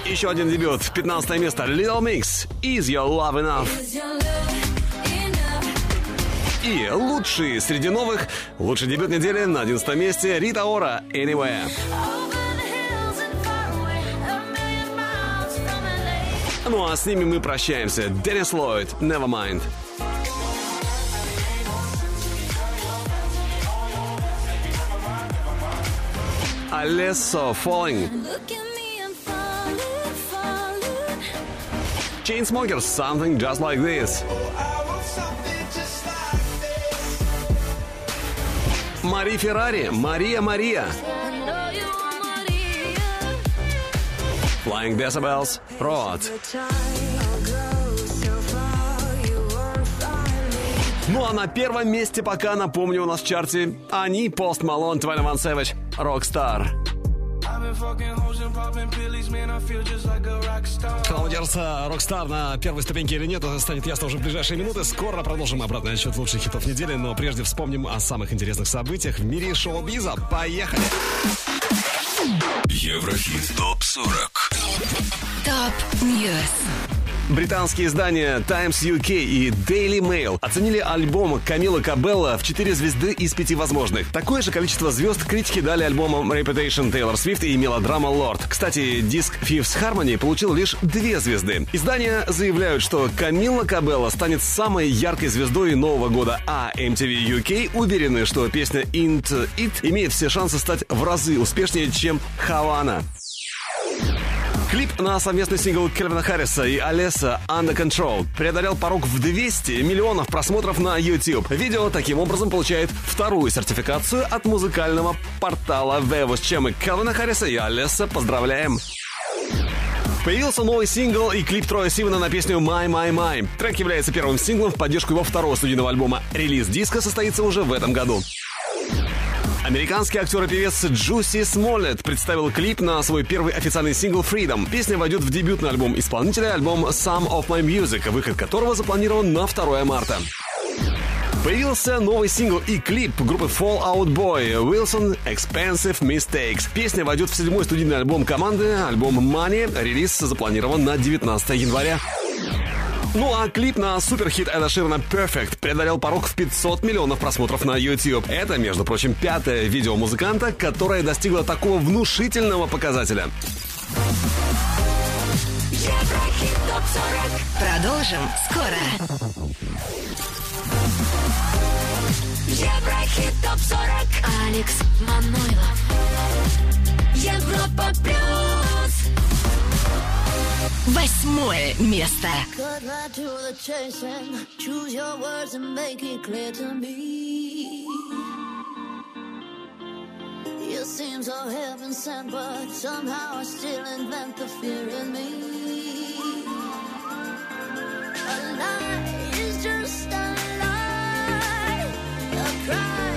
Еще один дебют. 15 место. Little Mix. Is Your Love Enough? И лучший среди новых, лучший дебют недели на 11 месте Рита Ора Anywhere. Ну а с ними мы прощаемся. Деннис Ллойд, Nevermind. Alesso Falling. Chainsmokers, Something Just Like This. Мари Феррари, Мария Мария. Flying Decibels, Rod. Ну а на первом месте пока, напомню, у нас в чарте они, Пост Малон, 21 Savage, Rockstar. Удержится Rockstar на первой ступеньке или нет, это станет ясно уже в ближайшие минуты. Скоро продолжим обратный отсчет лучших хитов недели, но прежде вспомним о самых интересных событиях в мире шоу-биза. Поехали! Еврохит ТОП-40 Top News. Британские издания Times UK и Daily Mail оценили альбом Камилы Кабелла в 4 звезды из 5 возможных. Такое же количество звезд критики дали альбомам Reputation Taylor Swift и Melodrama Lorde. Кстати, диск Fifth Harmony получил лишь 2 звезды. Издания заявляют, что Камила Кабелла станет самой яркой звездой нового года, а MTV UK уверены, что песня Into It имеет все шансы стать в разы успешнее, чем Хавана. Клип на совместный сингл Кельвина Харриса и Алеса «Under Control» преодолел порог в 200 миллионов просмотров на YouTube. Видео таким образом получает вторую сертификацию от музыкального портала Vevo, с чем и Кельвина Харриса и Алеса поздравляем. Появился новый сингл и клип Троя Сивана на песню «My, My, My». Трек является первым синглом в поддержку его второго студийного альбома. Релиз диска состоится уже в этом году. Американский актер и певец Джуси Смоллет представил клип на свой первый официальный сингл Freedom. Песня войдет в дебютный альбом исполнителя, альбом Some of My Music, выход которого запланирован на 2 марта. Появился новый сингл и клип группы Fall Out Boy Wilson Expensive Mistakes. Песня войдет в седьмой студийный альбом команды, альбом Money. Релиз запланирован на 19 января. Ну а клип на суперхит Эда Ширна Perfect преодолел порог в 500 миллионов просмотров на YouTube. Это, между прочим, пятое видео музыканта, которое достигло такого внушительного показателя. Еврохит ТОП-40. Продолжим скоро. Еврохит ТОП-40 Алекс Манойлов Европа Плюс Восьмое место. Cut right to the chase and choose your words and make it clear to me. You seem so heaven sent, but somehow I still invent the fear in me. A lie is just a lie. A cry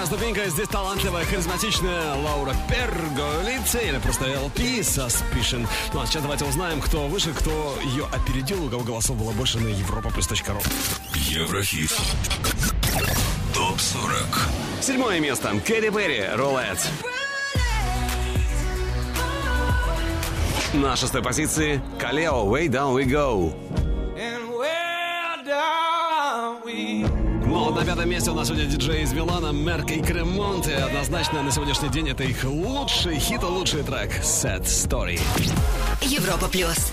седьмая ступенька. Здесь талантливая, харизматичная Лаура Перголице, или просто LP Suspicion. Ну а сейчас давайте узнаем, кто выше, кто ее опередил, у кого голосов было больше на europaplus.ru. Еврохит. Топ 40. Седьмое место. Кэрри Перри, Рулет. На шестой позиции Калео, Way Down We Go. На пятом месте у нас сегодня диджей из Милана, Мерк и Кремонт. И однозначно на сегодняшний день это их лучший хит, лучший трек Sad Story. Европа плюс.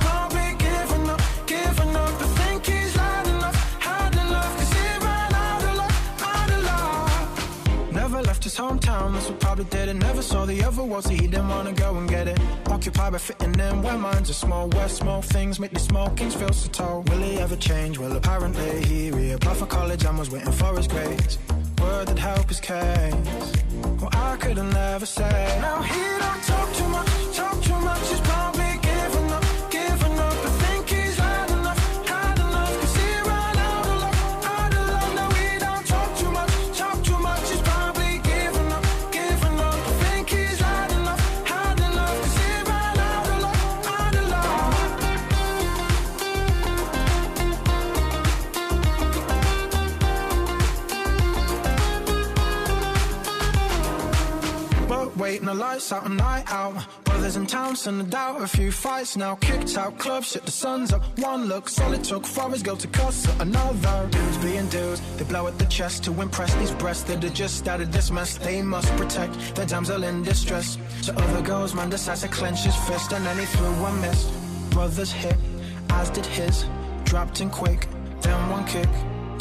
probably did it. Never saw the other world, so he didn't wanna go and get it. Occupied by fitting in where minds are small. Where small things make the small kings feel so tall. Will he ever change? Well, apparently he reapplied for college and was waiting for his grades. Word that help his case. Well, I could have never say. Now he don't talk too much, talk too much. Waiting the lights out, a night out. Brothers in town, send a doubt. A few fights now, kicked out club, shit, the sun's up. One look, solid it took for his girl to cuss at another. Dudes being dudes, they blow at the chest to impress these breasts that are just out of this mess. They must protect their damsel in distress. So other girls, man decides to clench his fist, and then he threw one miss. Brothers hit, as did his. Dropped in quick, then one kick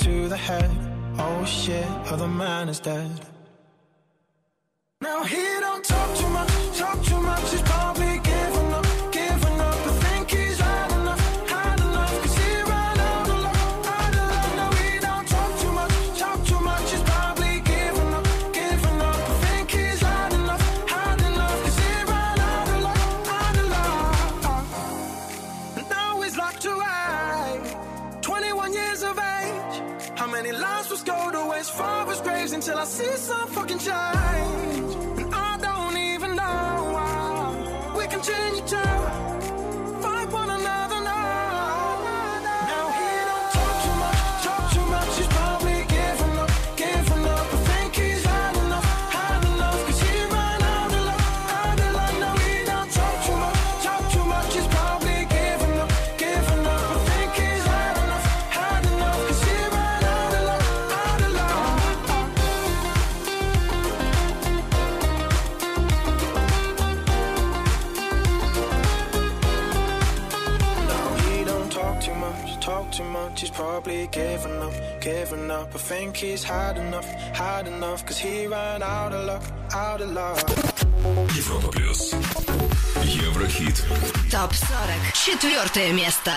to the head. Oh shit, other man is dead. Now he don't talk too much, talk too much. Европа плюс. Еврохит. Топ 40. Четвертое место.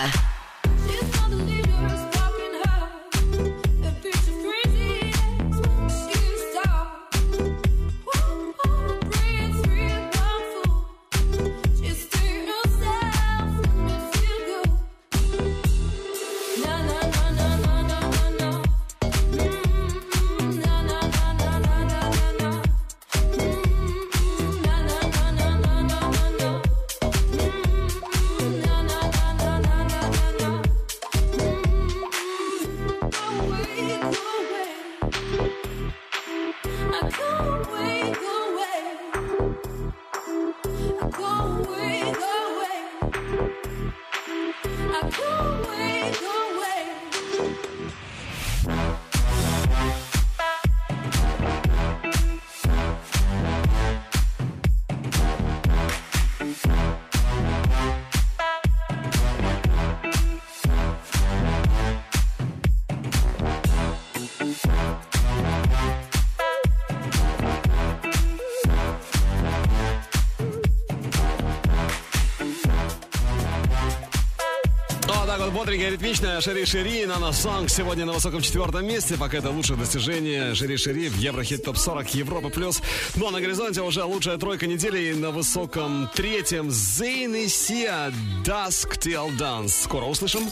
Ритмичная Шери Шери на нас Сонг сегодня на высоком четвертом месте. Пока это лучшее достижение Шери Шери в Еврохит Топ 40 Европа Плюс. Ну а на горизонте уже лучшая тройка недели и на высоком третьем Зейн и Сия Dusk Till Dance. Скоро услышим.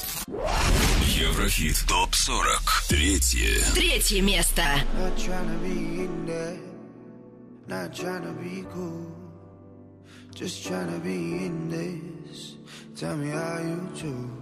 Еврохит ТОП-40. Третье. Третье место. Not be cool, just tryna be in this. Tell me how you do.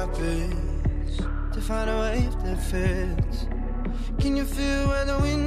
the rapids to find a wave that fits. Can you feel where the wind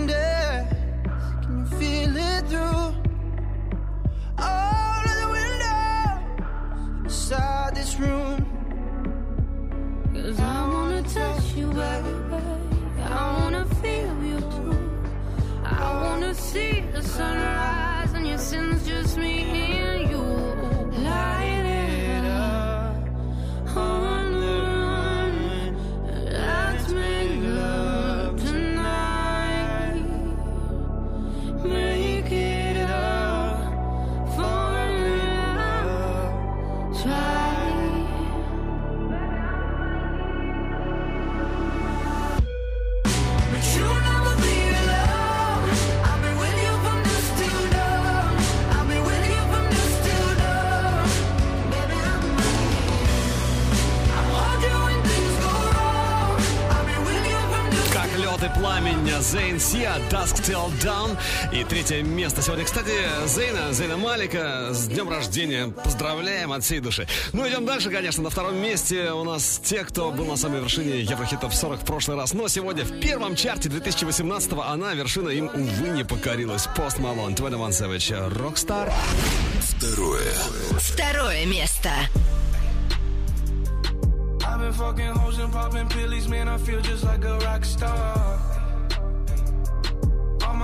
пламень Зейн Сия Dusk Till Dawn И третье место сегодня Кстати, Зейна, Зейна Малика С днем рождения Поздравляем от всей души Ну, идем дальше, конечно На втором месте у нас те, кто был на самой вершине Еврохит Топ 40 в прошлый раз Но сегодня в первом чарте 2018-го Она, вершина, им, увы, не покорилась Пост Малон, 21 Savage, Rockstar Второе. Второе место. I've been fucking hoes and popping pillies, man. I feel just like a rock star.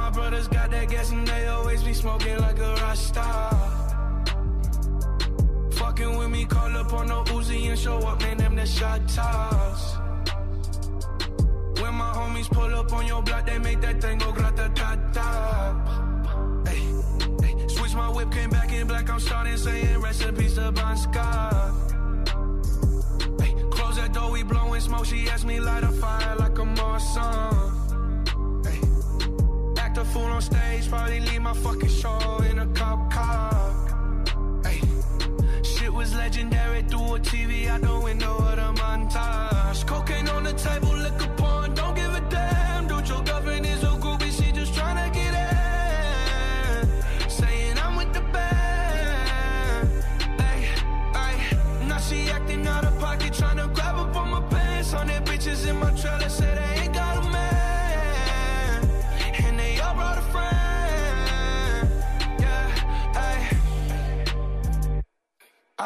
My brothers got that gas and they always be smoking like a rock star. Fucking with me, call up on no Uzi and show up, man. Them the shot toss. When my homies pull up on your block, they make that thing go grata ta ta. Hey. Switch my whip, came back in black. I'm starting saying recipes to close that door, we blowing smoke. She asked me light a fire like a Marsan. Fool on stage, probably leave my fucking show in a cop car. Hey, shit was legendary through a TV out the window of the montage. Cocaine on the table,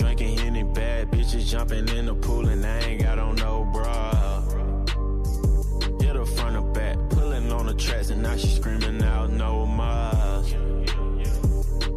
drinking any bad bitches jumping in the pool and I ain't got on no bra. Hit her front or back, pulling on the tracks and now she screaming out no more.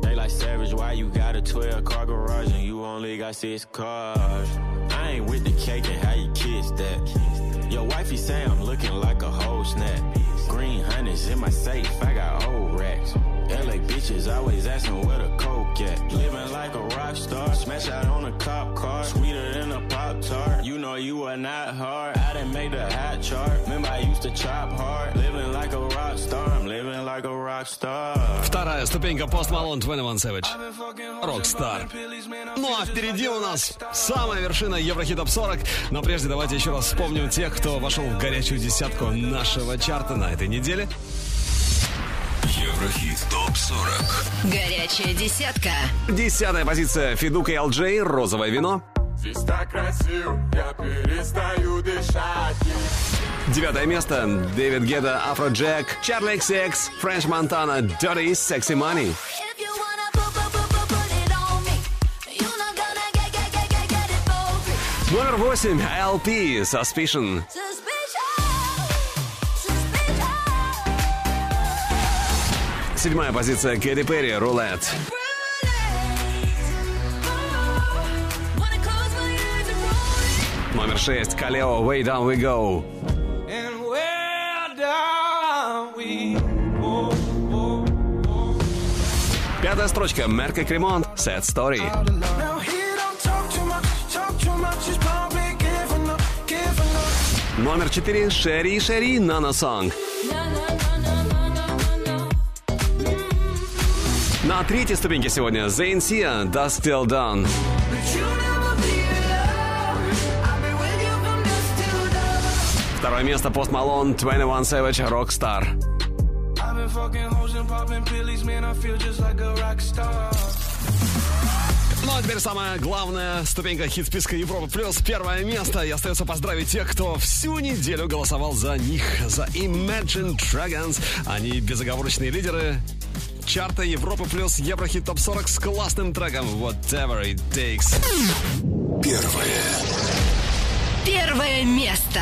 They like savage, why you got a 12 car garage and you only got six cars? I ain't with the cake and how you kiss that. Your wifey say I'm looking like a whole snap. Green honey's in my safe, I got old racks. LA bitches always asking where the coke at. Living like a rock star, smash out on a cop car, sweeter than a pop tart. You know you are not hard. I didn't make the hot chart. Remember I used to chop hard. Living like a rock star, I'm living like a rock star. Вторая ступенька Post Malone 21 Savage. Rockstar. Ну а впереди у нас самая вершина Еврохит Топ 40. Но прежде давайте еще раз вспомним тех, кто вошел в горячую десятку нашего чарта на этой неделе. Еврохит ТОП-40 Горячая десятка. Десятая позиция Федука и LJ «Розовое вино». Здесь так красиво, я перестаю дышать Девятое место Дэвид Геда, Афро Джек, Чарли XX, Френч Монтана, Dirty Sexy Money. Номер восемь LP Suspicion. Седьмая позиция Кэти Перри Рулет. Номер шесть. Калео Way Down We Go. Пятая строчка. Мерка Кремонт. Sad Story. Now he don't talk too much, На третьей ступеньке сегодня Зейн Сия Dust Till Done. Второе место Пост Малон 21 Savage Rockstar. Ну а теперь самая главная ступенька хит-списка Европы плюс первое место. И остается поздравить тех, кто всю неделю голосовал за них, за Imagine Dragons. Они безоговорочные лидеры чарта Европы плюс Еврохит ТОП 40 с классным треком Whatever It Takes. Первое Первое место.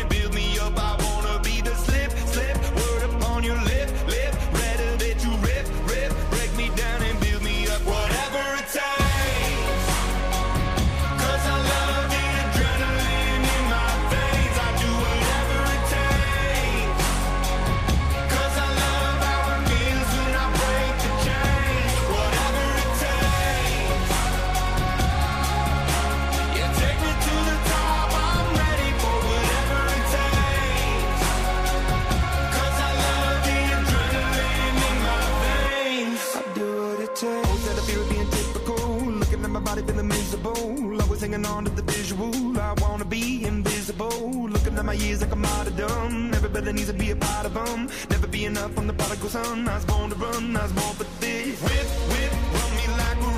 miserable. Always hanging on to the visual. I wanna be invisible. Looking at my years like I'm martyrdom. Everybody needs to be a part of them. Never be enough on the prodigal son. I was born to run, I was born for this. Whip, whip, run me like a.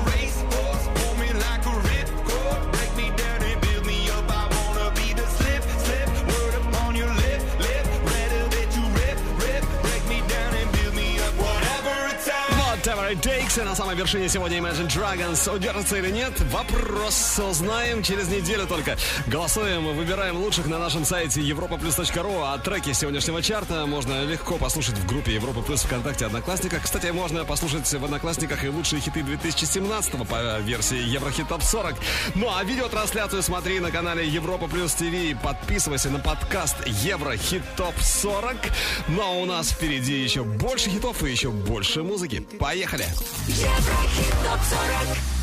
Pull me like a. Break me down and build me up. I wanna be the slip, slip. Word upon your lip, lip. That you rip, rip. Break me down and build me up. Whatever. Whatever It Takes. И на самой вершине сегодня Imagine Dragons. Удержится или нет? Вопрос узнаем через неделю только. Голосуем, выбираем лучших на нашем сайте europaplus.ru. А треки сегодняшнего чарта можно легко послушать в группе Европа Плюс ВКонтакте Одноклассниках. Кстати, можно послушать в Одноклассниках и лучшие хиты 2017 по версии Еврохит Топ 40. Ну а видеотрансляцию смотри на канале Европа Плюс ТВ. Подписывайся на подкаст Еврохит Топ 40. Ну а у нас впереди еще больше хитов и еще больше музыки. Поехали! Еврохит топ 40